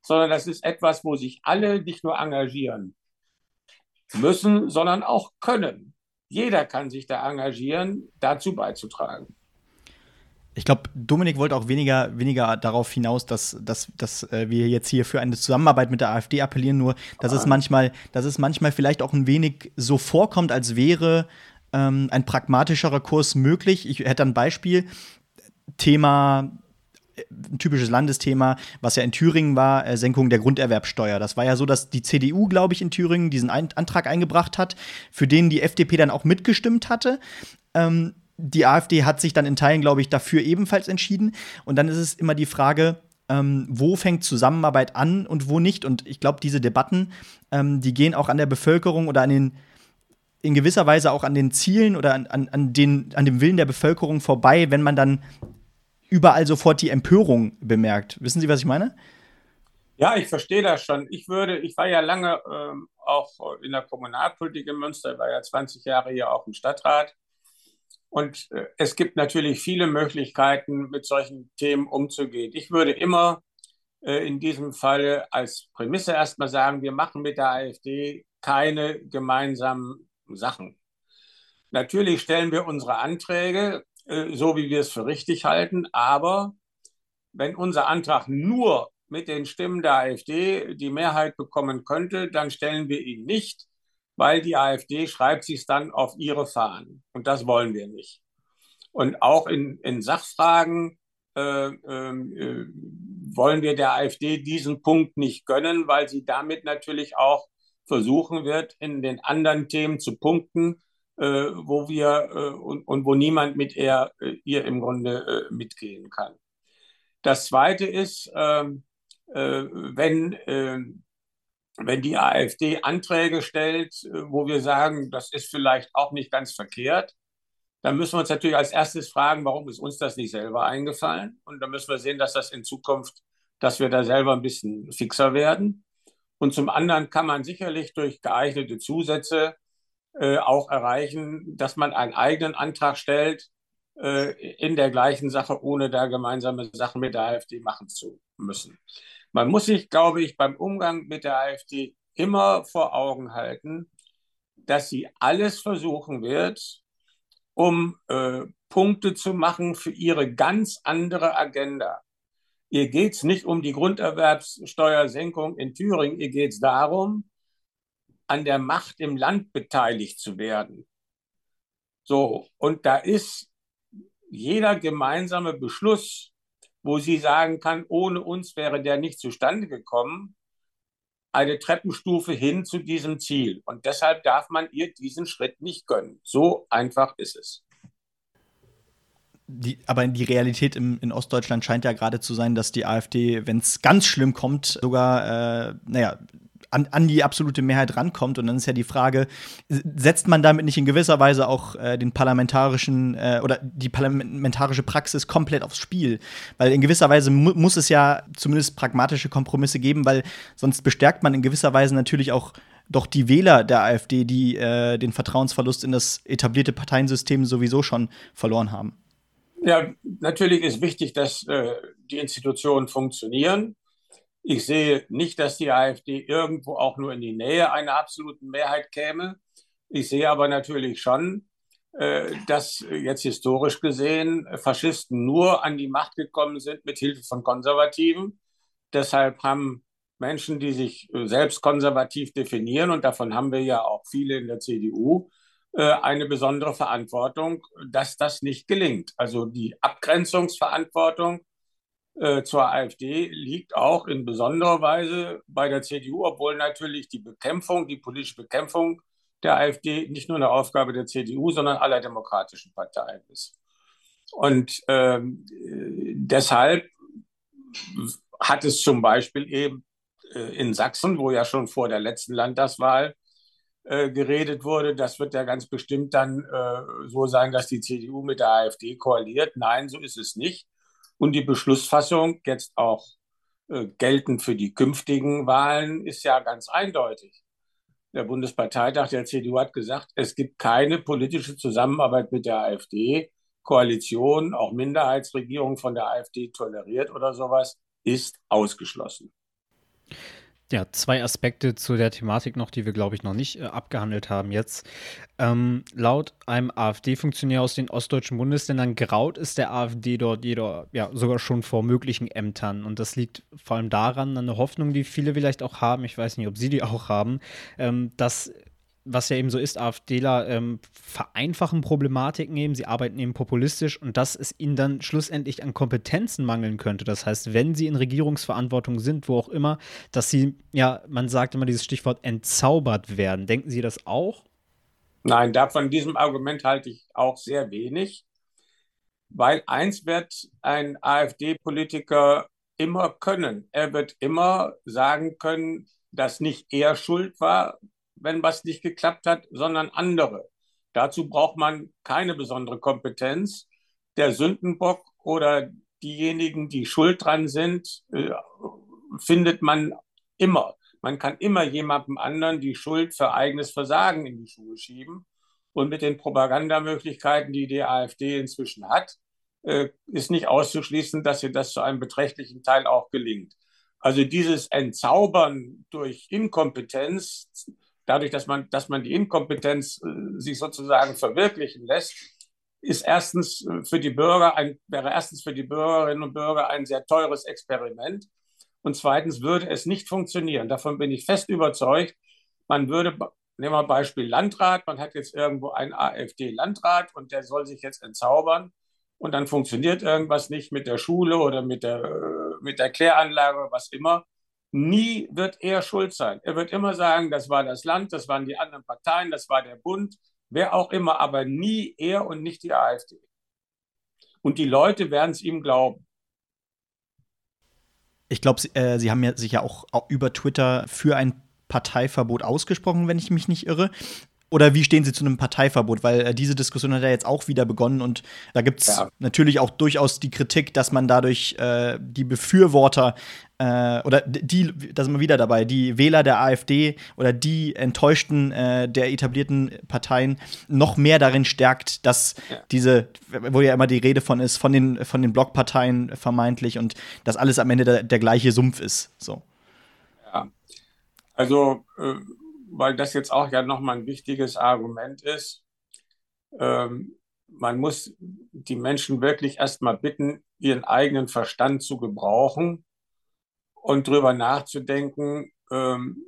sondern das ist etwas, wo sich alle nicht nur engagieren müssen, sondern auch können. Jeder kann sich da engagieren, dazu beizutragen. Ich glaube, Dominik wollte auch weniger, weniger darauf hinaus, dass, dass, dass äh, wir jetzt hier für eine Zusammenarbeit mit der AfD appellieren, nur dass ah. es manchmal, dass es manchmal vielleicht auch ein wenig so vorkommt, als wäre ähm, ein pragmatischerer Kurs möglich. Ich hätte ein Beispiel. Thema ein typisches Landesthema, was ja in Thüringen war, äh, Senkung der Grunderwerbsteuer. Das war ja so, dass die CDU, glaube ich, in Thüringen diesen Antrag eingebracht hat, für den die FDP dann auch mitgestimmt hatte. Ähm, die AfD hat sich dann in Teilen, glaube ich, dafür ebenfalls entschieden. Und dann ist es immer die Frage, ähm, wo fängt Zusammenarbeit an und wo nicht. Und ich glaube, diese Debatten, ähm, die gehen auch an der Bevölkerung oder an den in gewisser Weise auch an den Zielen oder an, an, an, den, an dem Willen der Bevölkerung vorbei, wenn man dann überall sofort die Empörung bemerkt. Wissen Sie, was ich meine? Ja, ich verstehe das schon. Ich würde, ich war ja lange ähm, auch in der Kommunalpolitik in Münster, war ja 20 Jahre hier auch im Stadtrat. Und äh, es gibt natürlich viele Möglichkeiten, mit solchen Themen umzugehen. Ich würde immer äh, in diesem Falle als Prämisse erstmal sagen, wir machen mit der AfD keine gemeinsamen Sachen. Natürlich stellen wir unsere Anträge äh, so, wie wir es für richtig halten, aber wenn unser Antrag nur mit den Stimmen der AfD die Mehrheit bekommen könnte, dann stellen wir ihn nicht, weil die AfD schreibt sich dann auf ihre Fahnen. Und das wollen wir nicht. Und auch in, in Sachfragen äh, ähm, äh, wollen wir der AfD diesen Punkt nicht gönnen, weil sie damit natürlich auch versuchen wird, in den anderen Themen zu punkten, äh, wo wir äh, und, und, wo niemand mit ihr, äh, ihr im Grunde äh, mitgehen kann. Das Zweite ist, ähm, äh, wenn, ähm, wenn die AfD Anträge stellt, äh, wo wir sagen, das ist vielleicht auch nicht ganz verkehrt, dann müssen wir uns natürlich als erstes fragen, warum ist uns das nicht selber eingefallen? Und dann müssen wir sehen, dass das in Zukunft, dass wir da selber ein bisschen fixer werden. Und zum anderen kann man sicherlich durch geeignete Zusätze äh, auch erreichen, dass man einen eigenen Antrag stellt äh, in der gleichen Sache, ohne da gemeinsame Sachen mit der AfD machen zu müssen. Man muss sich, glaube ich, beim Umgang mit der AfD immer vor Augen halten, dass sie alles versuchen wird, um äh, Punkte zu machen für ihre ganz andere Agenda. Ihr geht es nicht um die Grunderwerbssteuersenkung in Thüringen, ihr geht es darum, an der Macht im Land beteiligt zu werden. So, und da ist jeder gemeinsame Beschluss, wo sie sagen kann, ohne uns wäre der nicht zustande gekommen, eine Treppenstufe hin zu diesem Ziel. Und deshalb darf man ihr diesen Schritt nicht gönnen. So einfach ist es die, aber die Realität im, in Ostdeutschland scheint ja gerade zu sein, dass die AfD, wenn es ganz schlimm kommt, sogar, äh, naja, an, an, die absolute Mehrheit rankommt. Und dann ist ja die Frage, setzt man damit nicht in gewisser Weise auch äh, den parlamentarischen äh, oder die parlamentarische Praxis komplett aufs Spiel? Weil in gewisser Weise mu muss es ja zumindest pragmatische Kompromisse geben, weil sonst bestärkt man in gewisser Weise natürlich auch doch die Wähler der AfD, die äh, den Vertrauensverlust in das etablierte Parteiensystem sowieso schon verloren haben. Ja, natürlich ist wichtig, dass äh, die Institutionen funktionieren. Ich sehe nicht, dass die AfD irgendwo auch nur in die Nähe einer absoluten Mehrheit käme. Ich sehe aber natürlich schon, äh, dass jetzt historisch gesehen Faschisten nur an die Macht gekommen sind mit Hilfe von Konservativen. Deshalb haben Menschen, die sich äh, selbst konservativ definieren, und davon haben wir ja auch viele in der CDU, eine besondere Verantwortung, dass das nicht gelingt. Also die Abgrenzungsverantwortung äh, zur AfD liegt auch in besonderer Weise bei der CDU, obwohl natürlich die Bekämpfung, die politische Bekämpfung der AfD nicht nur eine Aufgabe der CDU, sondern aller demokratischen Parteien ist. Und ähm, deshalb hat es zum Beispiel eben äh, in Sachsen, wo ja schon vor der letzten Landtagswahl äh, geredet wurde, das wird ja ganz bestimmt dann äh, so sein, dass die CDU mit der AfD koaliert. Nein, so ist es nicht. Und die Beschlussfassung, jetzt auch äh, geltend für die künftigen Wahlen, ist ja ganz eindeutig. Der Bundesparteitag der CDU hat gesagt, es gibt keine politische Zusammenarbeit mit der AfD, Koalition, auch Minderheitsregierung von der AfD toleriert oder sowas, ist ausgeschlossen. Ja, zwei Aspekte zu der Thematik noch, die wir, glaube ich, noch nicht äh, abgehandelt haben jetzt. Ähm, laut einem AfD-Funktionär aus den ostdeutschen Bundesländern graut es der AfD dort jeder, ja, sogar schon vor möglichen Ämtern. Und das liegt vor allem daran, an der Hoffnung, die viele vielleicht auch haben, ich weiß nicht, ob Sie die auch haben, ähm, dass was ja eben so ist, AfDler ähm, vereinfachen Problematiken eben, sie arbeiten eben populistisch und dass es ihnen dann schlussendlich an Kompetenzen mangeln könnte. Das heißt, wenn sie in Regierungsverantwortung sind, wo auch immer, dass sie, ja, man sagt immer dieses Stichwort entzaubert werden. Denken Sie das auch? Nein, da von diesem Argument halte ich auch sehr wenig, weil eins wird ein AfD-Politiker immer können. Er wird immer sagen können, dass nicht er schuld war, wenn was nicht geklappt hat, sondern andere. Dazu braucht man keine besondere Kompetenz. Der Sündenbock oder diejenigen, die schuld dran sind, äh, findet man immer. Man kann immer jemandem anderen die Schuld für eigenes Versagen in die Schuhe schieben. Und mit den Propagandamöglichkeiten, die die AfD inzwischen hat, äh, ist nicht auszuschließen, dass ihr das zu einem beträchtlichen Teil auch gelingt. Also dieses Entzaubern durch Inkompetenz dadurch, dass man, dass man die Inkompetenz äh, sich sozusagen verwirklichen lässt, ist erstens äh, für die Bürger ein, wäre erstens für die Bürgerinnen und Bürger ein sehr teures Experiment. Und zweitens würde es nicht funktionieren. Davon bin ich fest überzeugt. Man würde, nehmen wir Beispiel Landrat, man hat jetzt irgendwo einen AfD-Landrat und der soll sich jetzt entzaubern und dann funktioniert irgendwas nicht mit der Schule oder mit der, äh, mit der Kläranlage, was immer. Nie wird er schuld sein. Er wird immer sagen, das war das Land, das waren die anderen Parteien, das war der Bund, wer auch immer, aber nie er und nicht die AfD. Und die Leute werden es ihm glauben. Ich glaube, Sie, äh, Sie haben ja sich ja auch, auch über Twitter für ein Parteiverbot ausgesprochen, wenn ich mich nicht irre. Oder wie stehen Sie zu einem Parteiverbot? Weil äh, diese Diskussion hat ja jetzt auch wieder begonnen und da gibt es ja. natürlich auch durchaus die Kritik, dass man dadurch äh, die Befürworter äh, oder die, da sind wir wieder dabei, die Wähler der AfD oder die Enttäuschten äh, der etablierten Parteien noch mehr darin stärkt, dass ja. diese, wo ja immer die Rede von ist, von den, von den Blockparteien vermeintlich und dass alles am Ende der, der gleiche Sumpf ist. So. Ja. Also äh weil das jetzt auch ja nochmal ein wichtiges Argument ist. Ähm, man muss die Menschen wirklich erstmal bitten, ihren eigenen Verstand zu gebrauchen und darüber nachzudenken, ähm,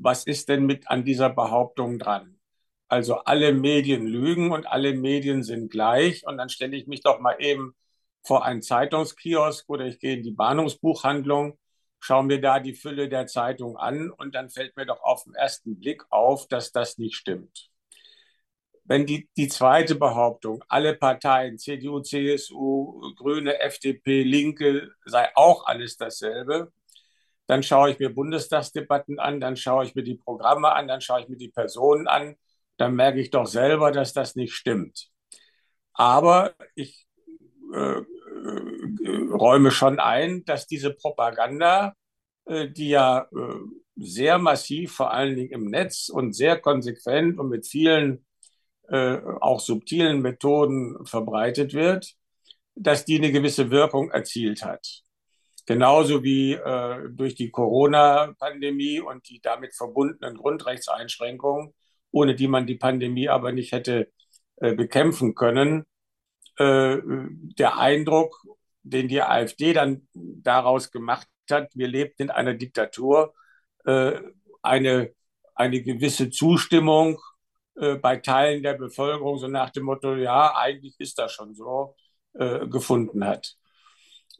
was ist denn mit an dieser Behauptung dran? Also alle Medien lügen und alle Medien sind gleich. Und dann stelle ich mich doch mal eben vor einen Zeitungskiosk oder ich gehe in die Bahnhofsbuchhandlung schaue mir da die Fülle der Zeitung an und dann fällt mir doch auf den ersten Blick auf, dass das nicht stimmt. Wenn die, die zweite Behauptung, alle Parteien, CDU, CSU, Grüne, FDP, Linke, sei auch alles dasselbe, dann schaue ich mir Bundestagsdebatten an, dann schaue ich mir die Programme an, dann schaue ich mir die Personen an, dann merke ich doch selber, dass das nicht stimmt. Aber ich äh, räume schon ein, dass diese Propaganda, äh, die ja äh, sehr massiv, vor allen Dingen im Netz und sehr konsequent und mit vielen auch subtilen Methoden verbreitet wird, dass die eine gewisse Wirkung erzielt hat. Genauso wie äh, durch die Corona-Pandemie und die damit verbundenen Grundrechtseinschränkungen, ohne die man die Pandemie aber nicht hätte äh, bekämpfen können, äh, der Eindruck, den die AfD dann daraus gemacht hat, wir lebten in einer Diktatur, äh, eine, eine gewisse Zustimmung äh, bei Teilen der Bevölkerung, so nach dem Motto, ja, eigentlich ist das schon so, äh, gefunden hat.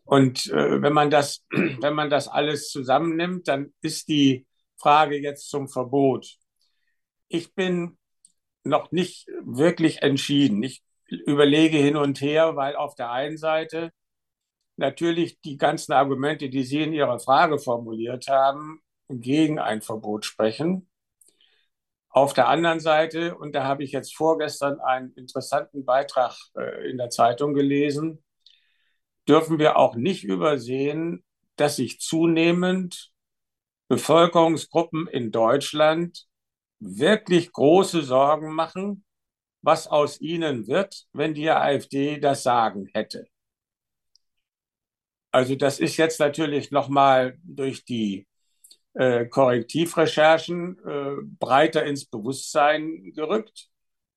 Und äh, wenn, man das, wenn man das alles zusammennimmt, dann ist die Frage jetzt zum Verbot. Ich bin noch nicht wirklich entschieden. Ich überlege hin und her, weil auf der einen Seite natürlich die ganzen Argumente, die Sie in Ihrer Frage formuliert haben, gegen ein Verbot sprechen. Auf der anderen Seite, und da habe ich jetzt vorgestern einen interessanten Beitrag äh, in der Zeitung gelesen, dürfen wir auch nicht übersehen, dass sich zunehmend Bevölkerungsgruppen in Deutschland wirklich große Sorgen machen, was aus ihnen wird, wenn die AfD das Sagen hätte. Also das ist jetzt natürlich nochmal durch die äh, Korrektivrecherchen äh, breiter ins Bewusstsein gerückt.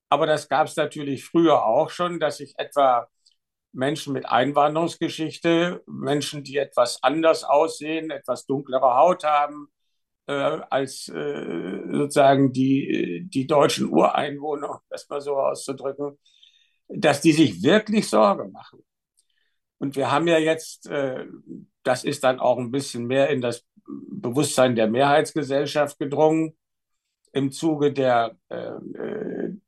Aber das gab es natürlich früher auch schon, dass sich etwa Menschen mit Einwanderungsgeschichte, Menschen, die etwas anders aussehen, etwas dunklere Haut haben, äh, als äh, sozusagen die, die deutschen Ureinwohner, das mal so auszudrücken, dass die sich wirklich Sorge machen. Und wir haben ja jetzt, äh, das ist dann auch ein bisschen mehr in das Bewusstsein der Mehrheitsgesellschaft gedrungen, im Zuge der, äh,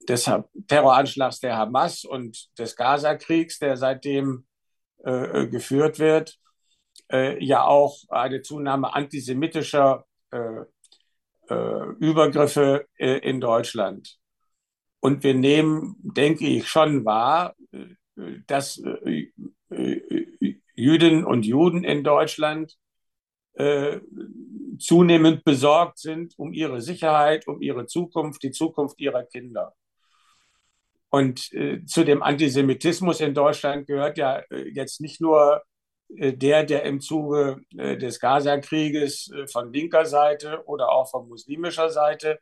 des Terroranschlags der Hamas und des Gaza-Kriegs, der seitdem äh, geführt wird, äh, ja auch eine Zunahme antisemitischer äh, äh, Übergriffe äh, in Deutschland. Und wir nehmen, denke ich, schon wahr, dass Jüdinnen und Juden in Deutschland zunehmend besorgt sind um ihre Sicherheit, um ihre Zukunft, die Zukunft ihrer Kinder. Und äh, zu dem Antisemitismus in Deutschland gehört ja äh, jetzt nicht nur äh, der, der im Zuge äh, des Gaza-Krieges äh, von linker Seite oder auch von muslimischer Seite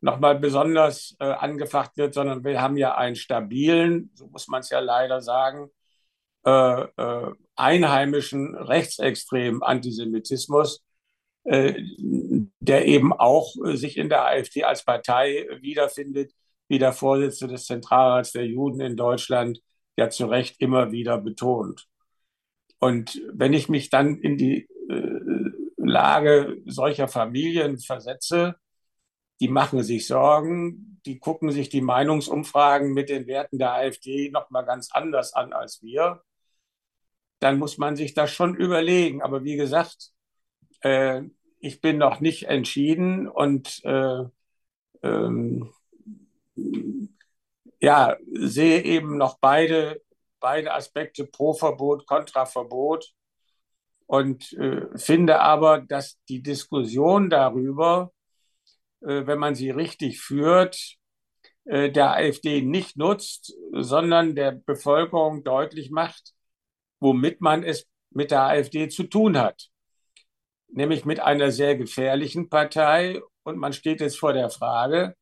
nochmal besonders äh, angefacht wird, sondern wir haben ja einen stabilen, so muss man es ja leider sagen, einheimischen rechtsextremen Antisemitismus, äh, der eben auch äh, sich in der AfD als Partei wiederfindet, wie der Vorsitzende des Zentralrats der Juden in Deutschland ja zu Recht immer wieder betont. Und wenn ich mich dann in die äh, Lage solcher Familien versetze, die machen sich Sorgen, die gucken sich die Meinungsumfragen mit den Werten der AfD noch mal ganz anders an als wir, dann muss man sich das schon überlegen. Aber wie gesagt, äh, ich bin noch nicht entschieden und äh, ähm, ja, sehe eben noch beide, beide Aspekte pro Verbot, kontra Verbot und äh, finde aber, dass die Diskussion darüber, äh, wenn man sie richtig führt, äh, der AfD nicht nutzt, sondern der Bevölkerung deutlich macht, womit man es mit der AfD zu tun hat nämlich mit einer sehr gefährlichen Partei. Und man steht jetzt vor der Frage,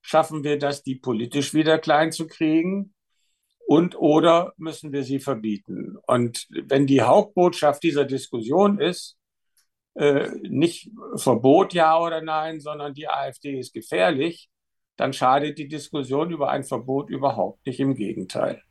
schaffen wir das, die politisch wieder klein zu kriegen? Und oder müssen wir sie verbieten? Und wenn die Hauptbotschaft dieser Diskussion ist, äh, nicht Verbot ja oder nein, sondern die AfD ist gefährlich, dann schadet die Diskussion über ein Verbot überhaupt nicht. Im Gegenteil.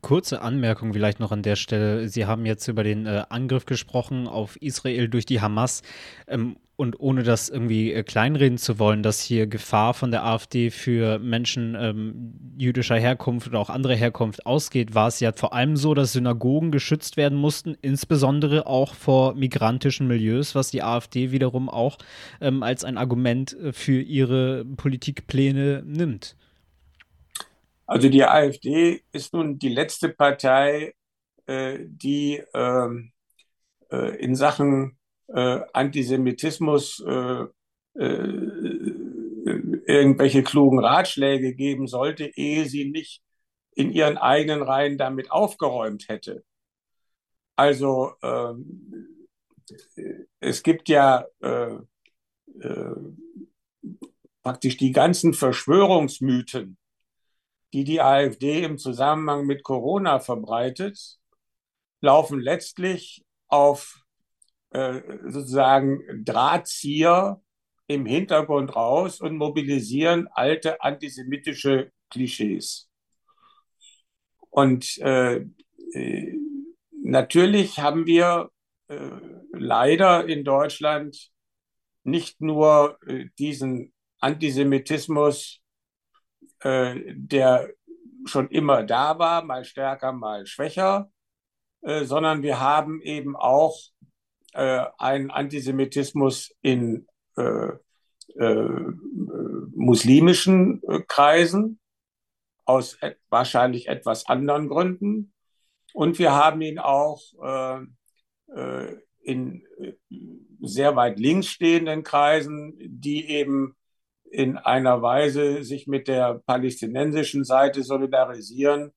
Kurze Anmerkung vielleicht noch an der Stelle. Sie haben jetzt über den äh, Angriff gesprochen auf Israel durch die Hamas. Ähm, und ohne das irgendwie äh, kleinreden zu wollen, dass hier Gefahr von der AfD für Menschen ähm, jüdischer Herkunft oder auch andere Herkunft ausgeht, war es ja vor allem so, dass Synagogen geschützt werden mussten, insbesondere auch vor migrantischen Milieus, was die AfD wiederum auch ähm, als ein Argument äh, für ihre Politikpläne nimmt. Also die AfD ist nun die letzte Partei, äh, die ähm, äh, in Sachen äh, Antisemitismus äh, äh, irgendwelche klugen Ratschläge geben sollte, ehe sie nicht in ihren eigenen Reihen damit aufgeräumt hätte. Also ähm, es gibt ja äh, praktisch die ganzen Verschwörungsmythen, die die AfD im Zusammenhang mit Corona verbreitet, laufen letztlich auf äh, sozusagen Drahtzieher im Hintergrund raus und mobilisieren alte antisemitische Klischees. Und äh, äh natürlich haben wir äh, leider in Deutschland nicht nur äh, diesen Antisemitismus der schon immer da war, mal stärker, mal schwächer, äh, sondern wir haben eben auch äh, einen Antisemitismus in äh, äh, muslimischen äh, Kreisen aus wahrscheinlich etwas anderen Gründen. Und wir haben ihn auch in sehr weit links stehenden Kreisen, die eben in einer Weise sich mit der palästinensischen Seite solidarisieren,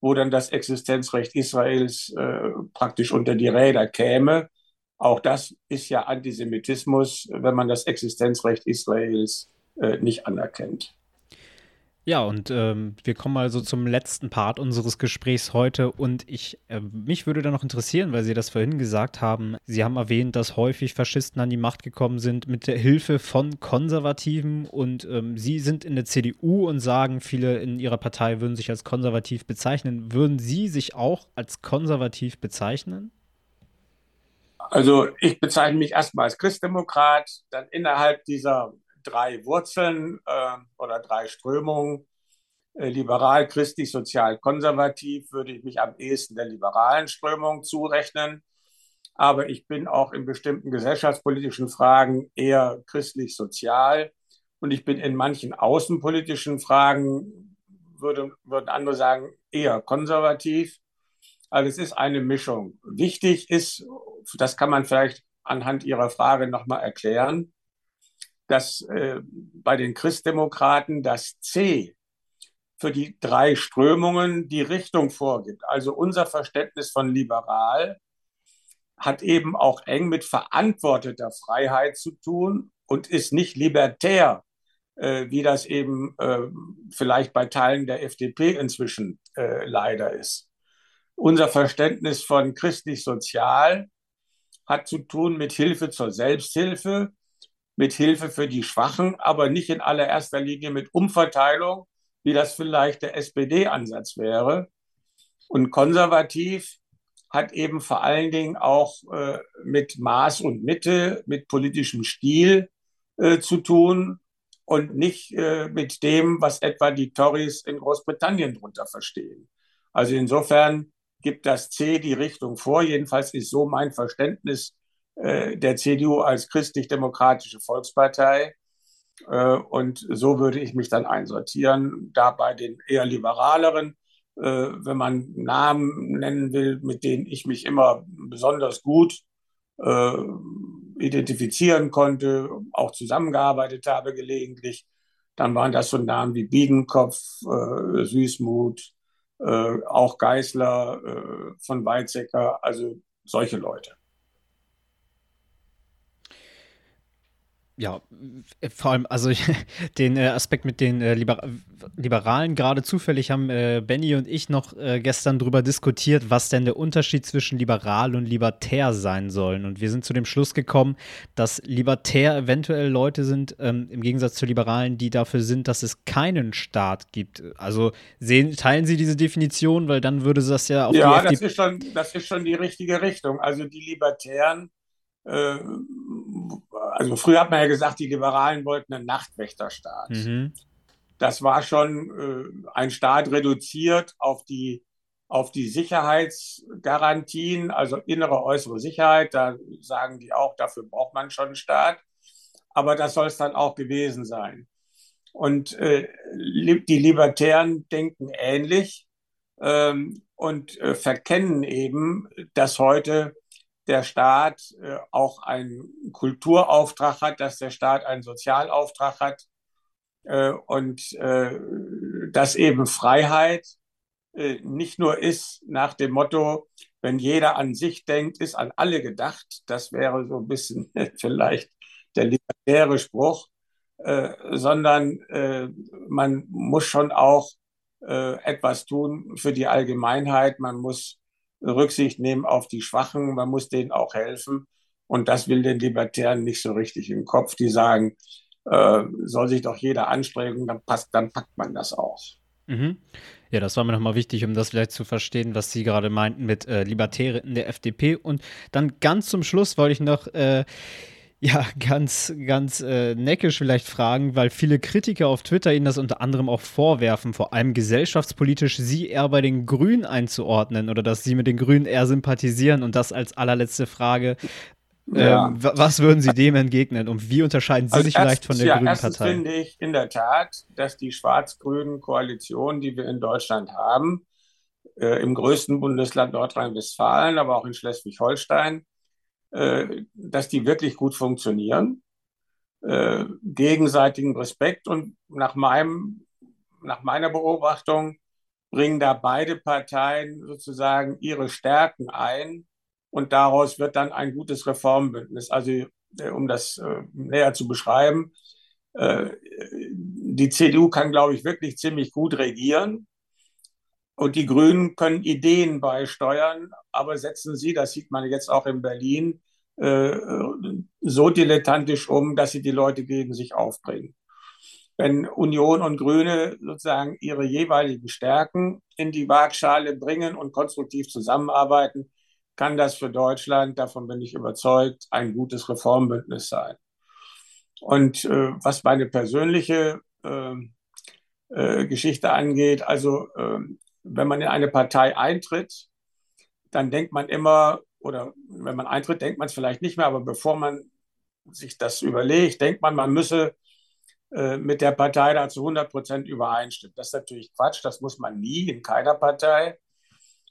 wo dann das Existenzrecht Israels äh, praktisch unter die Räder käme. Auch das ist ja Antisemitismus, wenn man das Existenzrecht Israels äh, nicht anerkennt. Ja, und ähm, wir kommen also zum letzten Part unseres Gesprächs heute. Und ich, äh, mich würde da noch interessieren, weil Sie das vorhin gesagt haben. Sie haben erwähnt, dass häufig Faschisten an die Macht gekommen sind mit der Hilfe von Konservativen. Und ähm, Sie sind in der CDU und sagen, viele in Ihrer Partei würden sich als konservativ bezeichnen. Würden Sie sich auch als konservativ bezeichnen? Also ich bezeichne mich erstmal als Christdemokrat, dann innerhalb dieser drei Wurzeln äh, oder drei Strömungen. Äh, liberal, christlich, sozial, konservativ würde ich mich am ehesten der liberalen Strömung zurechnen. Aber ich bin auch in bestimmten gesellschaftspolitischen Fragen eher christlich-sozial. Und ich bin in manchen außenpolitischen Fragen, würde, würden andere sagen, eher konservativ. Also es ist eine Mischung. Wichtig ist, das kann man vielleicht anhand Ihrer Frage nochmal erklären, dass äh, bei den Christdemokraten das C für die drei Strömungen die Richtung vorgibt. Also unser Verständnis von liberal hat eben auch eng mit verantworteter Freiheit zu tun und ist nicht libertär, äh, wie das eben äh, vielleicht bei Teilen der FDP inzwischen äh, leider ist. Unser Verständnis von christlich-sozial hat zu tun mit Hilfe zur Selbsthilfe, mit Hilfe für die Schwachen, aber nicht in allererster Linie mit Umverteilung, wie das vielleicht der SPD-Ansatz wäre. Und konservativ hat eben vor allen Dingen auch äh, mit Maß und Mitte, mit politischem Stil äh, zu tun und nicht äh, mit dem, was etwa die Tories in Großbritannien darunter verstehen. Also insofern gibt das C die Richtung vor. Jedenfalls ist so mein Verständnis äh, der CDU als christlich-demokratische Volkspartei. Äh, und so würde ich mich dann einsortieren. Da bei den eher liberaleren, äh, wenn man Namen nennen will, mit denen ich mich immer besonders gut identifizieren konnte, auch zusammengearbeitet habe gelegentlich, dann waren das so Namen wie Biedenkopf, Süßmut, auch Geißler von Weizsäcker, also solche Leute. Ja, äh, vor allem, also den äh, Aspekt mit den äh, Liber Liberalen, gerade zufällig haben äh, Benny und ich noch äh, gestern darüber diskutiert, was denn der Unterschied zwischen liberal und libertär sein sollen. Und wir sind zu dem Schluss gekommen, dass libertär eventuell Leute sind, ähm, im Gegensatz zu Liberalen, die dafür sind, dass es keinen Staat gibt. Also sehen, teilen Sie diese Definition, weil dann würde das ja auf ja, das ist, schon, das ist schon die richtige Richtung. Also die Libertären also früher hat man ja gesagt, die Liberalen wollten einen Nachtwächterstaat. Mhm. Das war schon äh, ein Staat reduziert auf die, auf die Sicherheitsgarantien, also innere, äußere Sicherheit. Da sagen die auch, dafür braucht man schon einen Staat. Aber das soll es dann auch gewesen sein. Und äh, die Libertären denken ähnlich ähm, und äh, verkennen eben, dass heute der Staat äh, auch einen Kulturauftrag hat, dass der Staat einen Sozialauftrag hat äh, und äh, dass eben Freiheit äh, nicht nur ist nach dem Motto, wenn jeder an sich denkt, ist an alle gedacht. Das wäre so ein bisschen vielleicht der libertäre Spruch, äh, sondern äh, man muss schon auch etwas tun für die Allgemeinheit. Man muss Rücksicht nehmen auf die Schwachen, man muss denen auch helfen. Und das will den Libertären nicht so richtig im Kopf. Die sagen, äh, soll sich doch jeder anstrengen, dann passt, dann packt man das auch. Mhm. Ja, das war mir nochmal wichtig, um das vielleicht zu verstehen, was Sie gerade meinten mit äh, Libertäre in der FDP. Und dann ganz zum Schluss wollte ich noch äh, ja, ganz, ganz äh, neckisch vielleicht fragen, weil viele Kritiker auf Twitter Ihnen das unter anderem auch vorwerfen, vor allem gesellschaftspolitisch Sie eher bei den Grünen einzuordnen oder dass Sie mit den Grünen eher sympathisieren und das als allerletzte Frage. Ja. Ähm, was würden Sie dem entgegnen und wie unterscheiden Sie also sich vielleicht von der ja, Grünen Partei? finde ich in der Tat, dass die schwarz-grünen Koalition, die wir in Deutschland haben, äh, im größten Bundesland Nordrhein-Westfalen, aber auch in Schleswig-Holstein, äh, dass die wirklich gut funktionieren. äh, gegenseitigen Respekt. Und nach, meinem, nach meiner Beobachtung bringen da beide Parteien sozusagen ihre Stärken ein und daraus wird dann ein gutes Reformbündnis. Also äh, um das äh, näher zu beschreiben, äh, die CDU kann, glaube ich, wirklich ziemlich gut regieren. Und die Grünen können Ideen beisteuern, aber setzen sie, das sieht man jetzt auch in Berlin, äh, so dilettantisch um, dass sie die Leute gegen sich aufbringen. Wenn Union und Grüne sozusagen ihre jeweiligen Stärken in die Waagschale bringen und konstruktiv zusammenarbeiten, kann das für Deutschland, davon bin ich überzeugt, ein gutes Reformbündnis sein. Und äh, was meine persönliche äh, äh, Geschichte angeht, also ähm, wenn man in eine Partei eintritt, dann denkt man immer, oder wenn man eintritt, denkt man es vielleicht nicht mehr, aber bevor man sich das überlegt, denkt man, man müsse äh, mit der Partei da zu 100 Prozent übereinstimmen. Das ist natürlich Quatsch, das muss man nie in keiner Partei.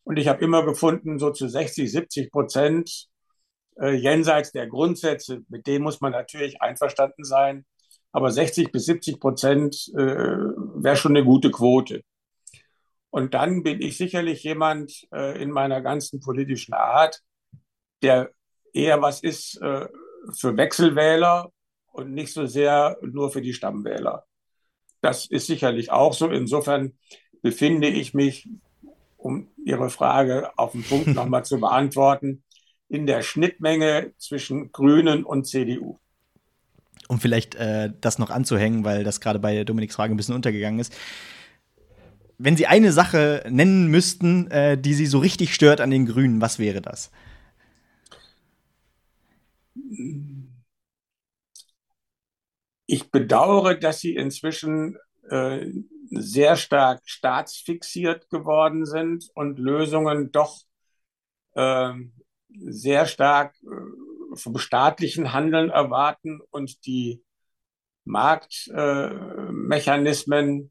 Und ich habe immer gefunden, so zu 60, 70 Prozent äh, jenseits der Grundsätze, mit denen muss man natürlich einverstanden sein, aber 60 bis 70 Prozent äh, wäre schon eine gute Quote. Und dann bin ich sicherlich jemand äh, in meiner ganzen politischen Art, der eher was ist äh, für Wechselwähler und nicht so sehr nur für die Stammwähler. Das ist sicherlich auch so. Insofern befinde ich mich, um Ihre Frage auf den Punkt nochmal zu beantworten, in der Schnittmenge zwischen Grünen und CDU. Um vielleicht äh, das noch anzuhängen, weil das gerade bei Dominiks Frage ein bisschen untergegangen ist. Wenn Sie eine Sache nennen müssten, äh, die Sie so richtig stört an den Grünen, was wäre das? Ich bedauere, dass sie inzwischen äh, sehr stark staatsfixiert geworden sind und Lösungen doch äh, sehr stark äh, vom staatlichen Handeln erwarten und die Marktmechanismen, äh,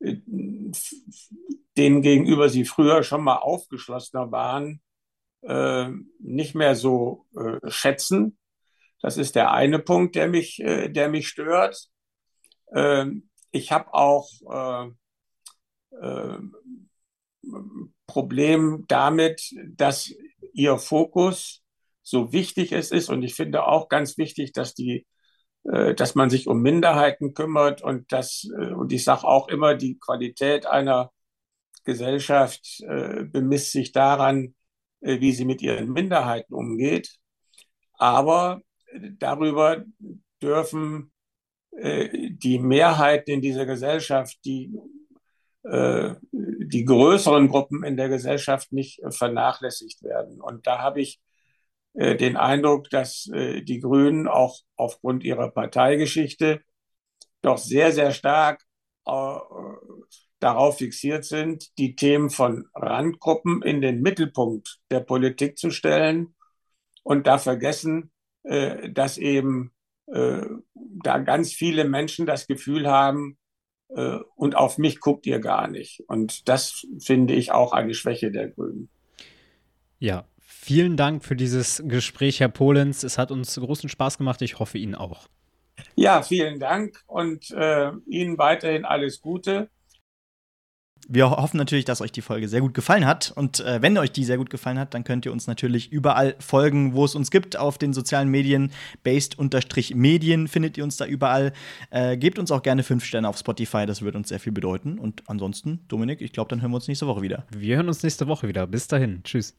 denen gegenüber sie früher schon mal aufgeschlossener waren, äh, nicht mehr so äh, schätzen. Das ist der eine Punkt, der mich, äh, der mich stört. Ähm, ich habe auch äh, äh, Problem damit, dass ihr Fokus so wichtig es ist. Und ich finde auch ganz wichtig, dass die dass man sich um Minderheiten kümmert und das, äh, und ich sage auch immer, die Qualität einer Gesellschaft äh, bemisst sich daran, wie sie mit ihren Minderheiten umgeht. Aber darüber dürfen die Mehrheiten in dieser Gesellschaft, die, die größeren Gruppen in der Gesellschaft nicht vernachlässigt werden. Und da habe ich äh, den Eindruck, dass äh, die Grünen auch aufgrund ihrer Parteigeschichte doch sehr, sehr stark äh, darauf fixiert sind, die Themen von Randgruppen in den Mittelpunkt der Politik zu stellen und da vergessen, dass eben da ganz viele Menschen das Gefühl haben, und auf mich guckt ihr gar nicht. Und das finde ich auch eine Schwäche der Grünen. Ja, Vielen Dank für dieses Gespräch, Herr Polenz. Es hat uns großen Spaß gemacht. Ich hoffe Ihnen auch. Ja, vielen Dank und äh, Ihnen weiterhin alles Gute. Wir hoffen natürlich, dass euch die Folge sehr gut gefallen hat. Und äh, wenn euch die sehr gut gefallen hat, dann könnt ihr uns natürlich überall folgen, wo es uns gibt. Auf den sozialen Medien, based-medien findet ihr uns da überall. Äh, gebt uns auch gerne fünf Sterne auf Spotify, das würde uns sehr viel bedeuten. Und ansonsten, Dominik, ich glaube, dann hören wir uns nächste Woche wieder. Wir hören uns nächste Woche wieder. Bis dahin. Tschüss.